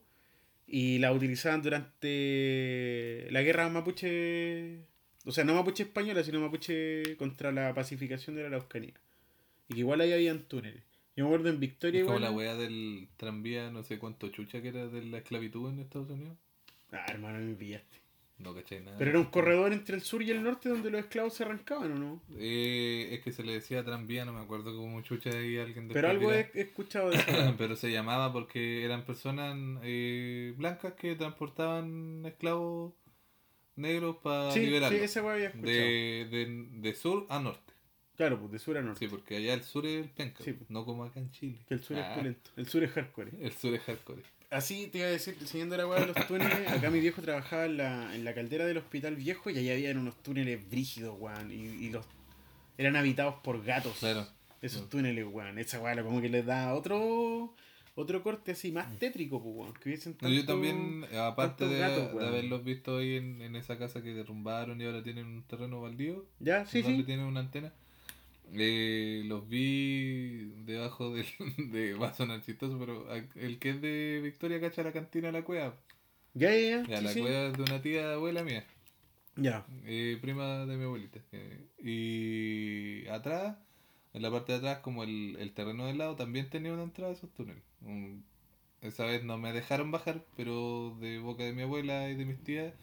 Y la utilizaban durante la guerra mapuche. O sea, no mapuche española, sino mapuche contra la pacificación de la Araucanía. Y que igual ahí habían túneles. Yo me acuerdo en Victoria Es como igual. la weá del tranvía, no sé cuánto chucha que era de la esclavitud en Estados Unidos. Ah, hermano, me pillaste. No cachai nada. Pero era un corredor entre el sur y el norte donde los esclavos se arrancaban, ¿o no? Eh, es que se le decía tranvía, no me acuerdo cómo chucha y alguien Pero algo he, dirá. he escuchado de eso. Pero se llamaba porque eran personas eh, blancas que transportaban esclavos negros para sí, sí, liberarlos. esa weá había escuchado. de, de, de sur a norte. Claro, pues de sur a norte. Sí, porque allá el sur es el penca, Sí. no como acá en Chile. Que el sur Ah, es pulento. El sur es hardcore. El sur es hardcore. Así te iba a decir, siguiendo la weá de los túneles, acá mi viejo trabajaba en la, en la caldera del hospital viejo y allá habían unos túneles brígidos, weón. Y, y los eran habitados por gatos. Claro. Esos Mm. túneles, weón. Esa weá como que les da otro otro corte así más tétrico, pues, weón. Que hubiesen No, yo tanto- también, aparte de, gatos, de haberlos visto ahí en, en esa casa que derrumbaron y ahora tienen un terreno baldío, Ya, sí, sí. tienen una antena, Eh, los vi debajo del, de. Va a sonar chistoso, pero el que es de Victoria cacha la cantina la cueva. Ya, ya, ya. Ya, sí, la sí. cueva es de una tía abuela mía. Ya. eh, prima de mi abuelita. eh, y atrás, en la parte de atrás, como el, el terreno del lado, también tenía una entrada a esos túneles. Un- esa vez no me dejaron bajar, pero de boca de mi abuela y de mis tías,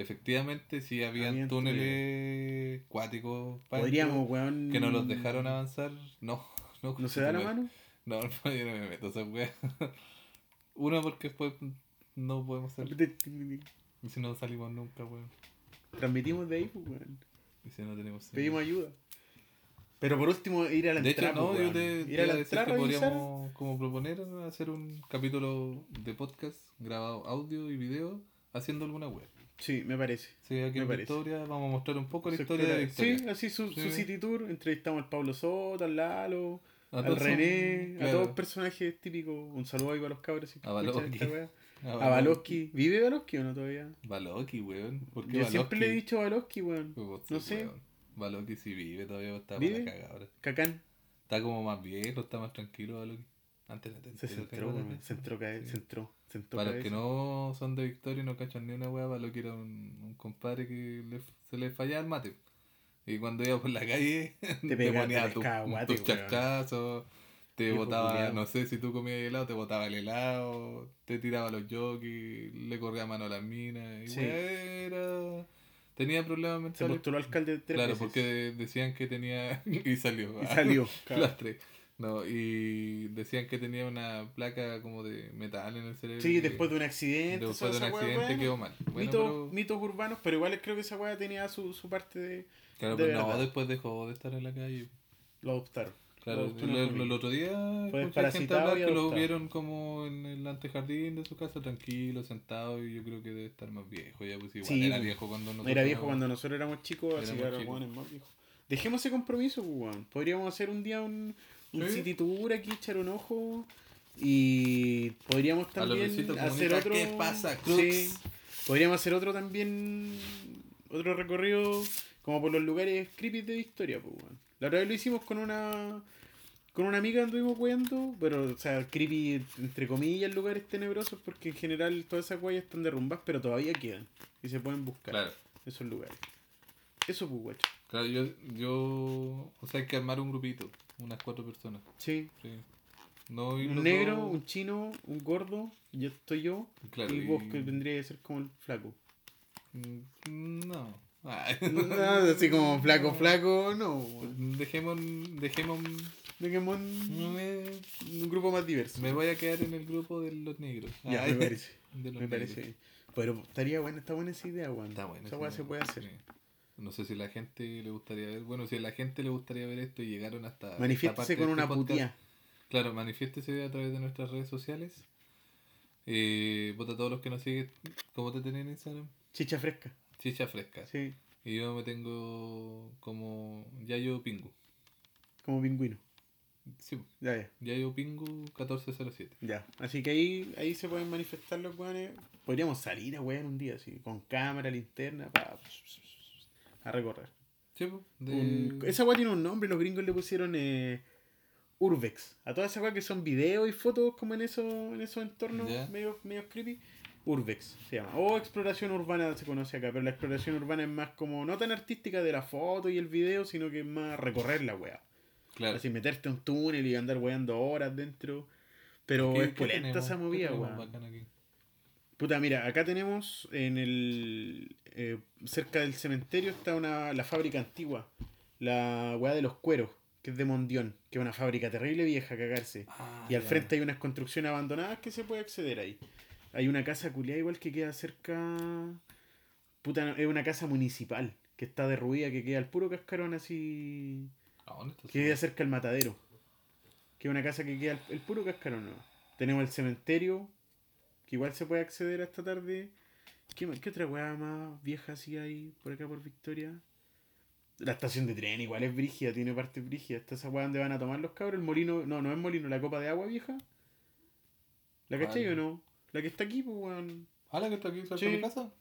efectivamente sí habían Habían túneles cuáticos pa' Podríamos, weón. que no los dejaron avanzar. No, no. ¿No se da la mano? No, no, yo no me meto a esa wea. Uno, porque después no podemos salir. Y si no salimos nunca, weón. Transmitimos de ahí, pues, weón. Y si no tenemos. Pedimos ayuda. Pero por último, ir a la De hecho, entrada. no, pues, yo te, Ir te a la decir que podríamos como proponer hacer un capítulo de podcast grabado audio y video haciendo alguna web. Sí, me parece. Sí, aquí Me en parece. Victoria vamos a mostrar un poco la historia de Victoria. Sí, así su, su city tour. Entrevistamos al Pablo Soto, al Lalo, A al René, a todos personajes típicos. Un saludo ahí para los cabros. si A Baloski. a A Baloski. ¿Vive Baloski o no todavía? Baloki, weón. ¿Por qué Yo siempre le he dicho Baloski, weón. Pues, no sí, sé. weón. Baloki sí vive todavía, está ¿Vive? para la cagada. Cacán. Está como más viejo, está más tranquilo Baloki. Antes la Se centró. Se entró, cae- Sí. se entró. Se entró Para los que no son de Victoria y no cachan ni una wea, Baloki era un, un compadre que le- se le fallaba el mate. Y cuando iba por la calle, te, ponía te tu- pescaba guate, tus chachazos, te botaba, culiao. no sé si tú comías helado, te botaba el helado, te tiraba los jockeys, le corría mano a las minas. Y Sí. era... Tenía problemas Se mentales. postuló alcalde tres Claro, veces. porque de- decían que tenía. y salió. Y salió. claro. Las tres. No, y decían que tenía una placa como de metal en el cerebro. Sí, después de un accidente. después de un accidente quedó mal. Bueno, Mitos, pero- mitos urbanos, pero igual creo que esa weá tenía su, su parte de. claro, de pero no, verdad. después dejó de estar en la calle. Lo adoptaron. Claro, Lo el, otro día Fue gente hablar que lo vieron como en el antejardín de su casa, tranquilo, sentado, y yo creo que debe estar más viejo. Ya, pues igual Sí, era pues, viejo cuando nosotros. Era viejo cuando nosotros éramos chicos, así que ahora es más viejo. Dejemos ese compromiso, pues, weón. Podríamos hacer un día un, un Sí. city tour aquí, echar un ojo. Y podríamos también hacer otro. ¿qué pasa, Crux? Sí. Podríamos hacer otro también. Otro recorrido como por los lugares creepy de Victoria, pues, weón. La otra vez lo hicimos con una. Con una amiga anduvimos weando, pero, o sea, creepy entre comillas, lugares tenebrosos, porque en general todas esas guayas están derrumbadas, pero todavía quedan. Y se pueden buscar Claro. esos lugares. Eso, pues, guacho. Claro, yo, yo. O sea, hay que armar un grupito, unas cuatro personas. Sí. Sí. No Un negro, dos- un chino, un gordo, yo estoy yo, Claro, y vos que vendría a ser como el flaco. Mm, No. No, así como flaco, flaco, no. Dejemos. Dejemos. Dejemos un, grupo más diverso. me voy a quedar en el grupo de los negros. Ya, Ay, me parece. Me negros. parece. Pero estaría buena, está buena esa idea, weón. Está. Esa weá se puede hacer. sí. No sé si a la gente le gustaría ver. Bueno, si a la gente le gustaría ver esto y llegaron hasta. Manifiéstese con una este putía. Claro, manifiéstese a través de nuestras redes sociales. Eh, vota a todos los que nos siguen. ¿Cómo te tienen en Instagram? Chicha fresca. Chicha fresca. Sí, Y yo me tengo como Yayo Pingu. como pingüino. Sí, Ya, ya. Yayo Pingu 1407. Ya. Así que ahí, ahí se pueden manifestar los weones. Podríamos salir a weón un día así, con cámara, linterna, pa, a recorrer. Sí, de... Un- esa weá tiene un nombre, los gringos le pusieron eh, Urbex. A todas esas weas que son videos y fotos como en esos, en esos entornos medio, medio creepy. Urbex se llama. O exploración urbana se conoce acá, pero la exploración urbana es más como, no tan artística de la foto y el video, sino que es más recorrer la wea. Claro. Así meterte a un túnel y andar weando horas dentro. Pero ¿Qué- es polenta esa ¿Qué movida, weón. Puta, mira, acá tenemos en el. eh, cerca del cementerio está una, la fábrica antigua. La weá de los cueros, que es de Mondión, que es una fábrica terrible vieja, cagarse. Ah, y al ya. frente hay unas construcciones abandonadas que se puede acceder ahí. Hay una casa culiada igual que queda cerca. Puta, es una casa municipal que está derruida, que queda al puro cascarón así. ¿A dónde está Que queda cerca del matadero. Que es una casa que queda el puro cascarón. ¿no? Tenemos el cementerio, que igual se puede acceder a esta tarde. ¿Qué, qué otra weá más vieja así hay por acá por Victoria? La estación de tren igual es brígida, tiene partes brígidas. Está esa weá donde van a tomar los cabros. El molino, no, no es molino, la copa de agua vieja. ¿La cachai o no? La que está aquí, pues weón. ¿Ah, la que está aquí cerca Sí. de mi casa?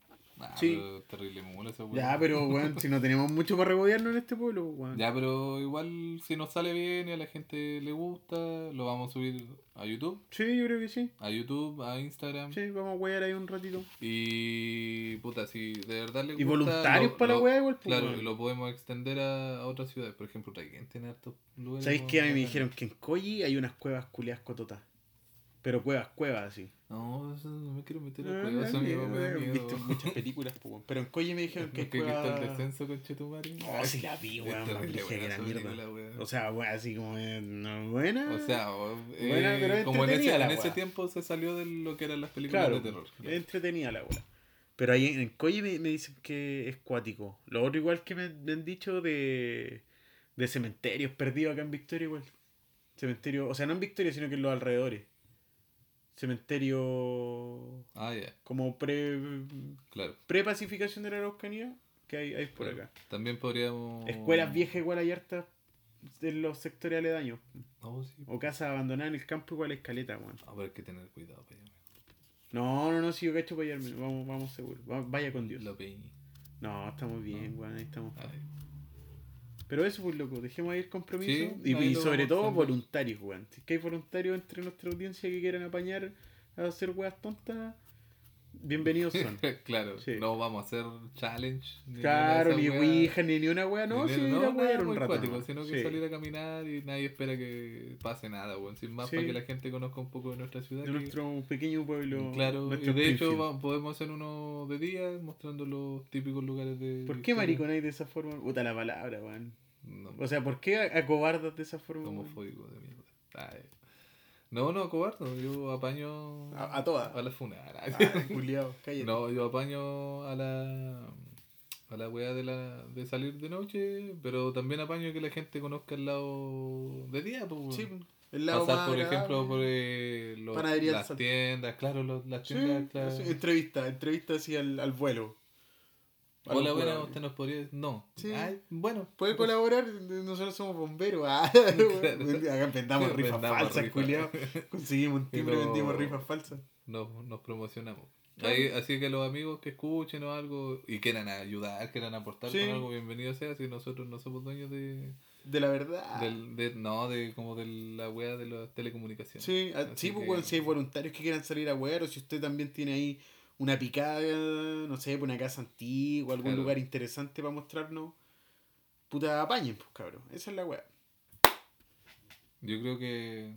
Sí. pero terrible mula esa. Ya, pero weón, si no tenemos mucho para regodearnos en este pueblo, weón. Ya, pero igual si nos sale bien y a la gente le gusta, lo vamos a subir a YouTube, Sí, yo creo que sí. a YouTube, a Instagram. Sí, vamos a wear ahí un ratito. Y puta, si de verdad le gusta. Y voluntarios lo- para la weá, igual, pues, Claro, weón. lo podemos extender a, a otras ciudades. Por ejemplo, Traiguén tiene hartos lugares. ¿Sabéis qué? A mí me dijeron que en Koji hay unas cuevas culiadas cototas. Pero cuevas, cuevas, así. No, eso no me quiero meter en cuevas, eso me da miedo. visto muchas películas, weón. Pero en Koji me dijeron que ¿Nunca he visto el descenso con Chetumare? Oh, sí la vi, weón, brígida que esa mierda. weón. O sea, weón, así como... eh, ¿no buena? O sea, eh, Buena, pero como en ese, la en ese tiempo se salió de lo que eran las películas Claro, de terror. es entretenida la weá. Pero ahí en, en Koji me, me dicen que es cuático. Lo otro igual que me, me han dicho de, de cementerios perdidos acá en Victoria igual. Cementerio, o sea, no en Victoria, sino que en los alrededores. Cementerio Ah, ya, como pre claro. pre-pacificación de la Araucanía que hay, hay por claro. acá. También podríamos. Escuelas viejas igual hay hartas en los sectores aledaños. No, sí. O casas abandonadas en el campo igual escaleta, weón. A ver, hay que tener cuidado para allá. No, no, no, si yo cacho para allá, vamos, vamos seguro. Va- Vaya con Dios. No, estamos bien, weón, ahí estamos. Ay, Pero eso, pues, loco, dejemos ahí el compromiso. Sí, y, ahí y lo sobre todo voluntarios, weón. Si es que hay voluntarios entre nuestra audiencia que quieran apañar a hacer weas tontas, bienvenidos son. claro, Sí. no vamos a hacer challenge. Ni claro, ni. Ouija, ni, ni una wea, no, Ni- sí, no, la wea era un rato. cuático, sino que Sí. salir a caminar y nadie espera que pase nada, weón. Sin más para que la gente conozca un poco de nuestra ciudad. De que- nuestro pequeño pueblo. Claro, y de hecho va- podemos hacer uno de día mostrando los típicos lugares de. ¿Por qué mariconáis de esa forma? Puta la palabra, weón. No, O sea, ¿por qué acobardas de esa forma? homofóbico de mierda. Ay. No, no, cobardo. Yo apaño. A- a todas. A la funada. Ah, culiao, cállate. No, yo apaño a la a la weá de la de salir de noche, pero también apaño que la gente conozca el lado de día, pues. Sí, el lado Pasar, por ejemplo, por eh, los- las tiendas, claro, los- las Sí, tiendas, claro. sí, entrevista, entrevista así al, al vuelo. Hola, buena, usted nos podría. No. Sí. Ay, bueno. ¿Puede pues, colaborar? Nosotros somos bomberos. Ah, Claro. Acá vendamos rifas Vendamos falsas, culiao. Conseguimos un timbre, Y no- vendimos rifas falsas. Nos, nos promocionamos. Claro. Ahí, así que los amigos que escuchen o algo y quieran ayudar, quieran aportar Sí. con algo, bienvenido sea. Si nosotros no somos dueños de. De la verdad. del, de no, de como de la wea de las telecomunicaciones. Sí, ah, Así sí pues, que- weón, si hay voluntarios que quieran salir a wear, o si usted también tiene ahí una picada, no sé, pues una casa antigua, algún Claro. lugar interesante para mostrarnos, puta apañen, pues cabrón. Esa es la weá. Yo creo que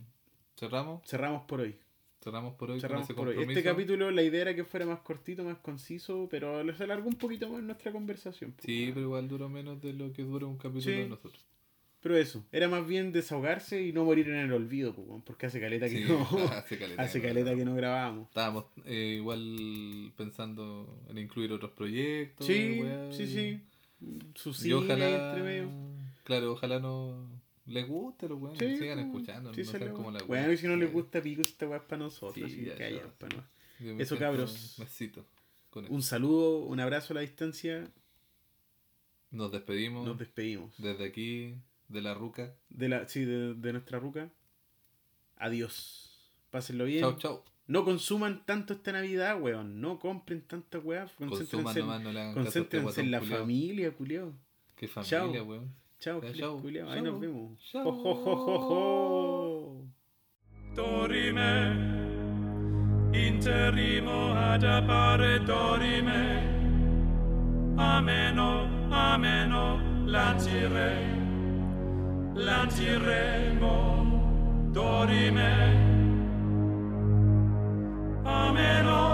cerramos. Cerramos por hoy. Cerramos por hoy Cerramos con ese por hoy. compromiso. Este capítulo, la idea era que fuera más cortito, más conciso, pero les alargó un poquito más nuestra conversación. pues, Sí, pero igual duró menos de lo que dura un capítulo Sí. de nosotros. Pero eso, era más bien desahogarse y no morir en el olvido, porque hace caleta que Sí, no. hace caleta. hace que no caleta grabamos. que no grabamos. Estábamos eh, igual pensando en incluir otros proyectos. Sí, weá, sí, sí. Su Y cine ojalá. entre medio. Claro, ojalá no les guste los weones, Sí, sigan escuchando. sí, no sean salió. como la Bueno, y si no les gusta pico, esta weá es para nosotros. Así que ya, no- Eso, cabros. Con. Un saludo, un abrazo a la distancia. Nos despedimos Nos despedimos. desde aquí, de la ruca. De la, sí, de, de nuestra ruca. Adiós. Pásenlo bien. Chau, chau. No consuman tanto esta Navidad, weón. No compren tanta weá. Concéntrense, en- nomás, no le este concéntrense en la culiao. familia, culiao. Qué familia, weón. Chao, chao. culiao. Ahí nos vemos. Chao. Jo, jo, jo. Dorime, interimo ad appare dorime. Ameno, ameno, lancire, lanciremo, dorime. Ameno,